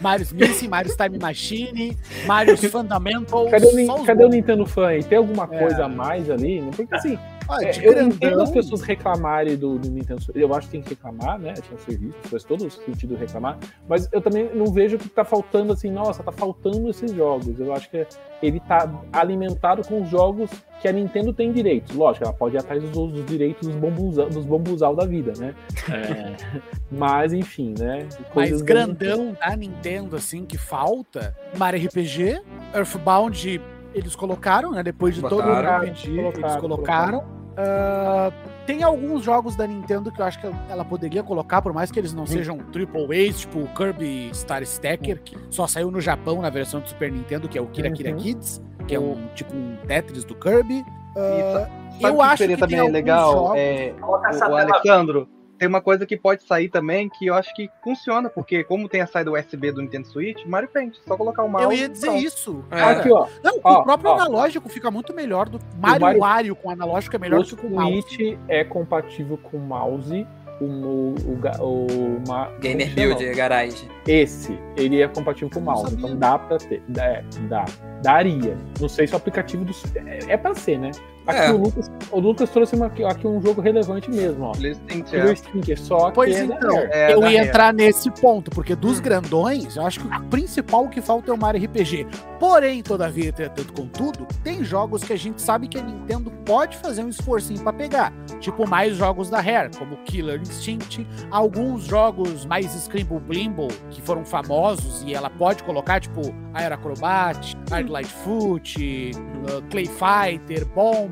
Mario Smith, Mario Time Machine, Mario [LAUGHS] Fundamentals. Cadê, o, cadê o. Nintendo Fan? Tem alguma É. coisa a mais ali? Porque assim, Ah, É, eu grandão. entendo as pessoas reclamarem do, do Nintendo Switch. Eu acho que tem que reclamar, né? Tinha serviço, faz todo sentido reclamar. Mas eu também não vejo que tá faltando assim, nossa, tá faltando esses jogos. Eu acho que ele tá alimentado com os jogos que a Nintendo tem direitos. Lógico, ela pode ir atrás dos, dos direitos dos bombuzal, dos bombuzal da vida, né? É, [LAUGHS] mas, enfim, né? Mas grandão da Nintendo, assim, que falta. Mario RPG, Earthbound, eles colocaram, né? Depois de todo o Botaram, RPG, eles colocaram, colocaram. Ah, tem alguns jogos da Nintendo que eu acho que ela poderia colocar, por mais que eles não sejam triple A's, tipo o Kirby Star Stacker, que só saiu no Japão na versão do Super Nintendo, que é o Kira Kira Uhum. Kids, que é um tipo um Tetris do Kirby. Sabe eu que acho seria que também tem alguns legal? jogos- É, o, o Alexandro, tem uma coisa que pode sair também que eu acho que funciona, porque como tem a saída USB do Nintendo Switch, Mario Paint, só colocar o mouse. Eu ia dizer pronto. isso. É. Aqui, ó. Não, Ó, o próprio ó. analógico fica muito melhor do Mario Mario- Wario com analógico é melhor o do que com o mouse. Switch é compatível com mouse o, o, o, ga- o ma- Gamer? Build, Garage. Esse, ele é compatível com o mouse, sabia. então dá pra ter. É, dá. Daria. Não sei se o aplicativo do. É, é pra ser, né? Aqui É. o, Lucas, o Lucas trouxe uma- aqui um jogo relevante mesmo, ó. Stinker, só que Pois é então. É, eu ia entrar nesse ponto, porque dos grandões, eu acho que o principal que falta é o Mario RPG. Porém, todavia, tanto contudo, tem jogos que a gente sabe que a Nintendo pode fazer um esforcinho pra pegar. Tipo, mais jogos da Rare, como Killer Instinct, alguns jogos mais Scramble Blimble, que foram famosos e ela pode colocar, tipo, Air Acrobat, Hard Lightfoot, uh, Clay Fighter,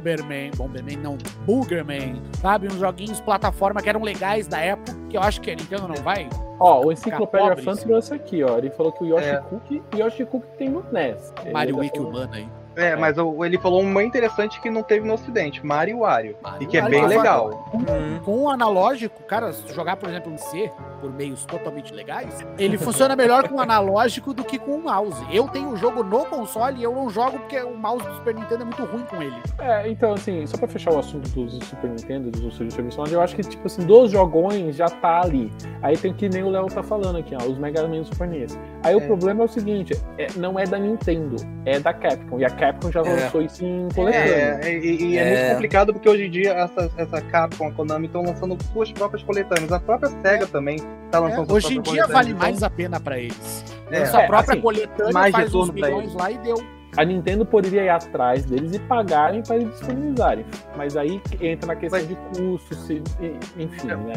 Bomberman, Bomberman não, Boogerman, sabe? Uns joguinhos plataforma que eram legais da época, que eu acho que a Nintendo não vai. Ó, o Enciclopédia Fan trouxe aqui, ó. Ele falou que o Yoshi É. Cook, o Yoshi Cook tem no NES. Mario Wiki falando- humana aí. É, mas o- ele falou uma interessante que não teve no ocidente, Mario Wario. E que é Mario bem legal. Hum. Com o analógico, cara, se jogar, por exemplo, em C, por meios totalmente legais, ele funciona melhor com o analógico do que com o mouse. Eu tenho o jogo no console e eu não jogo porque o mouse do Super Nintendo é muito ruim com ele. É, então, assim, só pra fechar o assunto dos Super Nintendo, dos Super Serviços, eu acho que, tipo assim, dos jogões já tá ali. Aí tem que nem o Léo tá falando aqui, ó, os Mega Man e Super NES. Aí o É. problema é o seguinte, é, não é da Nintendo, é da Capcom. E a Capcom já É. lançou isso em coletânea. É, e, e é, É. muito complicado porque hoje em dia essa, essa Capcom, a Konami estão lançando suas próprias coletâneas. A própria SEGA também tá lançando É, suas hoje em dia vale coletâneas. mais a pena pra eles. É. Lança a É, própria assim, coletânea, mais faz uns milhões eles. lá e deu. A Nintendo poderia ir atrás deles e pagarem para eles disponibilizarem. Mas aí entra na questão Mas- de custos, se- e- enfim, É. né?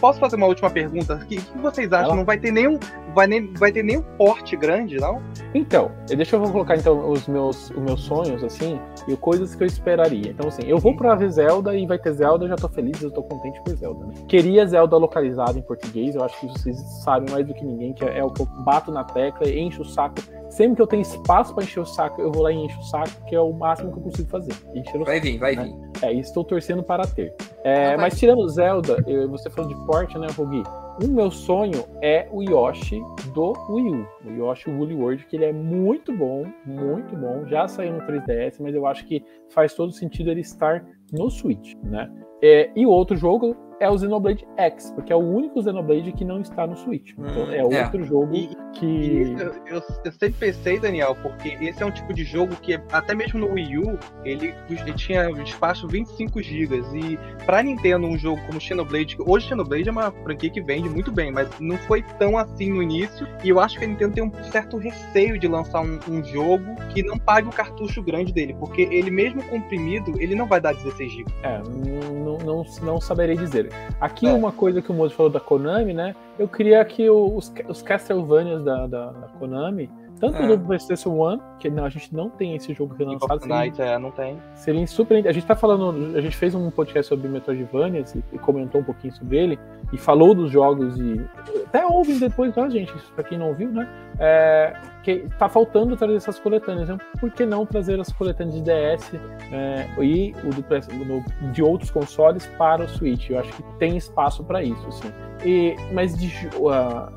Posso fazer uma última pergunta? O que, que vocês acham? Lá. Não vai ter nenhum. Vai, nem, vai ter nenhum porte grande, não? Então, eh, deixa eu colocar então os meus, os meus sonhos, assim, e coisas que eu esperaria. Então, assim, eu vou pra ver Zelda e vai ter Zelda, eu já tô feliz, eu tô contente por Zelda. Né? Queria Zelda localizada em português, eu acho que vocês sabem mais do que ninguém, que é, é o que eu bato na tecla, encho o saco. Sempre que eu tenho espaço pra encher o saco, eu vou lá e encho o saco, que é o máximo que eu consigo fazer. Encher o saco. Vai vir, vai né? vir. É, e estou torcendo para ter. É, Ah, mas tirando Zelda, eu- você falou de porte, né, Rogi? O meu sonho é o Yoshi do Wii U. O Yoshi Woolly World, que ele é muito bom, muito bom. Já saiu no 3DS, mas eu acho que faz todo sentido ele estar no Switch, né? É, e o outro jogo é o Xenoblade X, porque é o único Xenoblade que não está no Switch. Então Hum, é é. outro jogo E- que... E eu, eu- eu sempre pensei, Daniel, porque esse é um tipo de jogo que, até mesmo no Wii U, ele, ele tinha espaço 25 GB. E pra Nintendo, um jogo como Xenoblade, hoje Xenoblade é uma franquia que vende muito bem, mas não foi tão assim no início. E eu acho que a Nintendo tem um certo receio de lançar um, um jogo que não pague o cartucho grande dele, porque ele mesmo comprimido, ele não vai dar 16 GB. É, não, não, não saberei dizer. Aqui É. uma coisa que o Mozo falou da Konami, né? Eu queria que os, os Castlevanias da, da, da Konami, tanto É. no PlayStation One, que não, a gente não tem esse jogo relançado, seria, é, não tem. seria super. A gente tá falando, a gente fez um podcast sobre Metroidvanias e, e comentou um pouquinho sobre ele, e falou dos jogos, e até ouvem depois, tá, gente? Pra quem não ouviu, né? É, que tá faltando trazer essas coletâneas. Então, por que não trazer as coletâneas de DS é, e o do, no- de outros consoles para o Switch? Eu acho que tem espaço para isso, assim. E, mas de,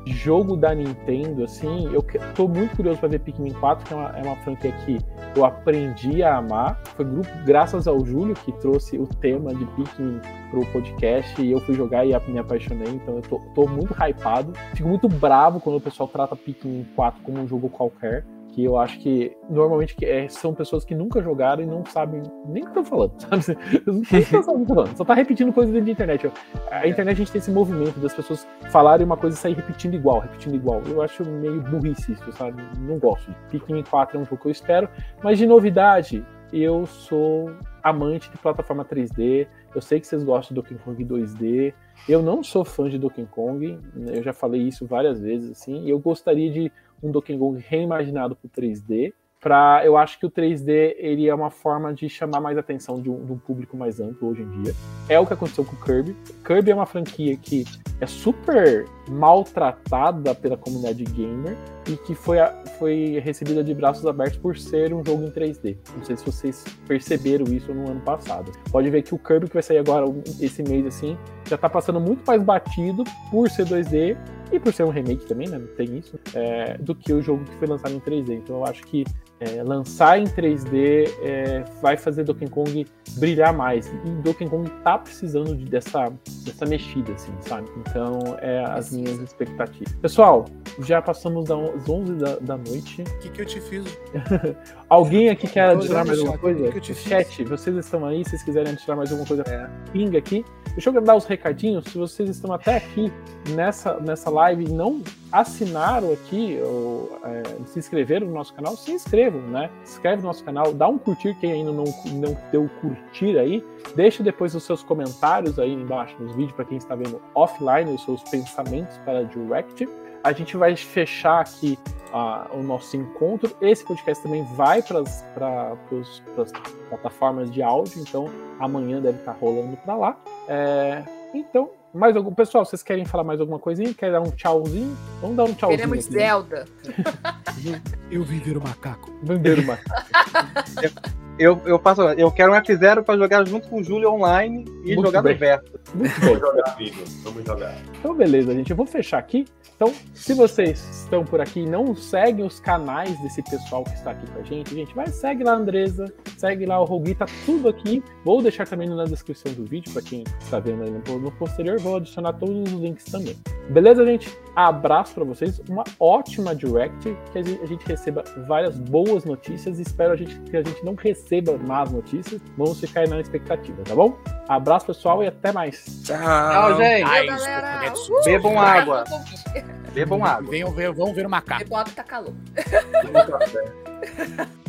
de jogo da Nintendo, assim, eu tô muito curioso para ver Pikmin 4, que é uma, é uma franquia que eu aprendi a amar. Foi grupo, graças ao Júlio que trouxe o tema de Pikmin pro podcast e eu fui jogar e me apaixonei, então eu tô, tô muito hypado. Fico muito bravo quando o pessoal trata Pikmin 4 como um jogo qualquer. Que eu acho que normalmente é- são pessoas que nunca jogaram e não sabem nem o que estão falando, [LAUGHS] sabe? O que estão falando, [LAUGHS] só tá repetindo coisas dentro da internet. A internet a gente tem esse movimento das pessoas falarem uma coisa e sair repetindo igual, repetindo igual. Eu acho meio burrice isso, sabe? Não gosto. Pikmin 4 é um jogo que eu espero, mas de novidade, eu sou amante de plataforma 3D. Eu sei que vocês gostam do Donkey Kong 2D. Eu não sou fã de Donkey Kong, eu já falei isso várias vezes assim, e eu gostaria de um Donkey Kong reimaginado para 3D. Pra, eu acho que o 3D ele é uma forma de chamar mais atenção de um, de um público mais amplo hoje em dia. É o que aconteceu com o Kirby. Kirby é uma franquia que é super maltratada pela comunidade gamer e que foi, foi recebida de braços abertos por ser um jogo em 3D. Não sei se vocês perceberam isso no ano passado. Pode ver que o Kirby que vai sair agora esse mês assim já tá passando muito mais batido por ser 2D e por ser um remake também, né? Tem isso, é, do que o jogo que foi lançado em 3D. Então eu acho que é, lançar em 3D é, vai fazer Donkey Kong brilhar mais. E Donkey Kong tá precisando de- dessa, dessa mexida, assim, sabe? Então, é as minhas expectativas. Pessoal, já passamos das 11 da, da noite. O que, que eu te fiz? [LAUGHS] Alguém aqui quer adicionar mais alguma coisa? o que eu te fiz? Chat, vocês estão aí, se vocês quiserem adicionar mais alguma coisa, pinga aqui. Deixa eu dar os recadinhos. Se vocês estão até aqui nessa, nessa live e não assinaram aqui, ou é, se inscreveram no nosso canal, se inscrevam, né? Se inscreve no nosso canal, dá um curtir quem ainda não, não deu curtir aí. Deixa depois os seus comentários aí embaixo nos vídeos para quem está vendo offline, os seus pensamentos para a Direct. A gente vai fechar aqui ah, o nosso encontro. Esse podcast também vai para as plataformas de áudio, então amanhã deve estar rolando para lá. É, então, mais algum. Pessoal, vocês querem falar mais alguma coisinha? Querem dar um tchauzinho? Vamos dar um tchauzinho. Queremos aqui, né? Zelda. Eu vim ver o macaco. Vender uma. Eu, eu faço, eu quero um F0 pra jogar junto com o Júlio online e Muito jogar bem. no verso. Muito bem. Vamos jogar, amigo. Vamos jogar. Então, beleza, gente. Eu vou fechar aqui. Então, se vocês estão por aqui e não seguem os canais desse pessoal que está aqui com a gente, gente, vai, segue lá a Andresa, segue lá o Rogui, tá tudo aqui. Vou deixar também na descrição do vídeo, para quem está vendo aí no, no posterior, vou adicionar todos os links também. Beleza, gente? Abraço para vocês, uma ótima direct, que a gente, a gente receba várias boas notícias. Espero a gente, que a gente não receba más notícias. Vamos ficar aí na expectativa, tá bom? Abraço, pessoal, e até mais. Tchau. Tchau, gente. Ai. Bebam água. Bebam Bebam água. Venham ver, vamos ver o macaco. água que tá calor. [LAUGHS]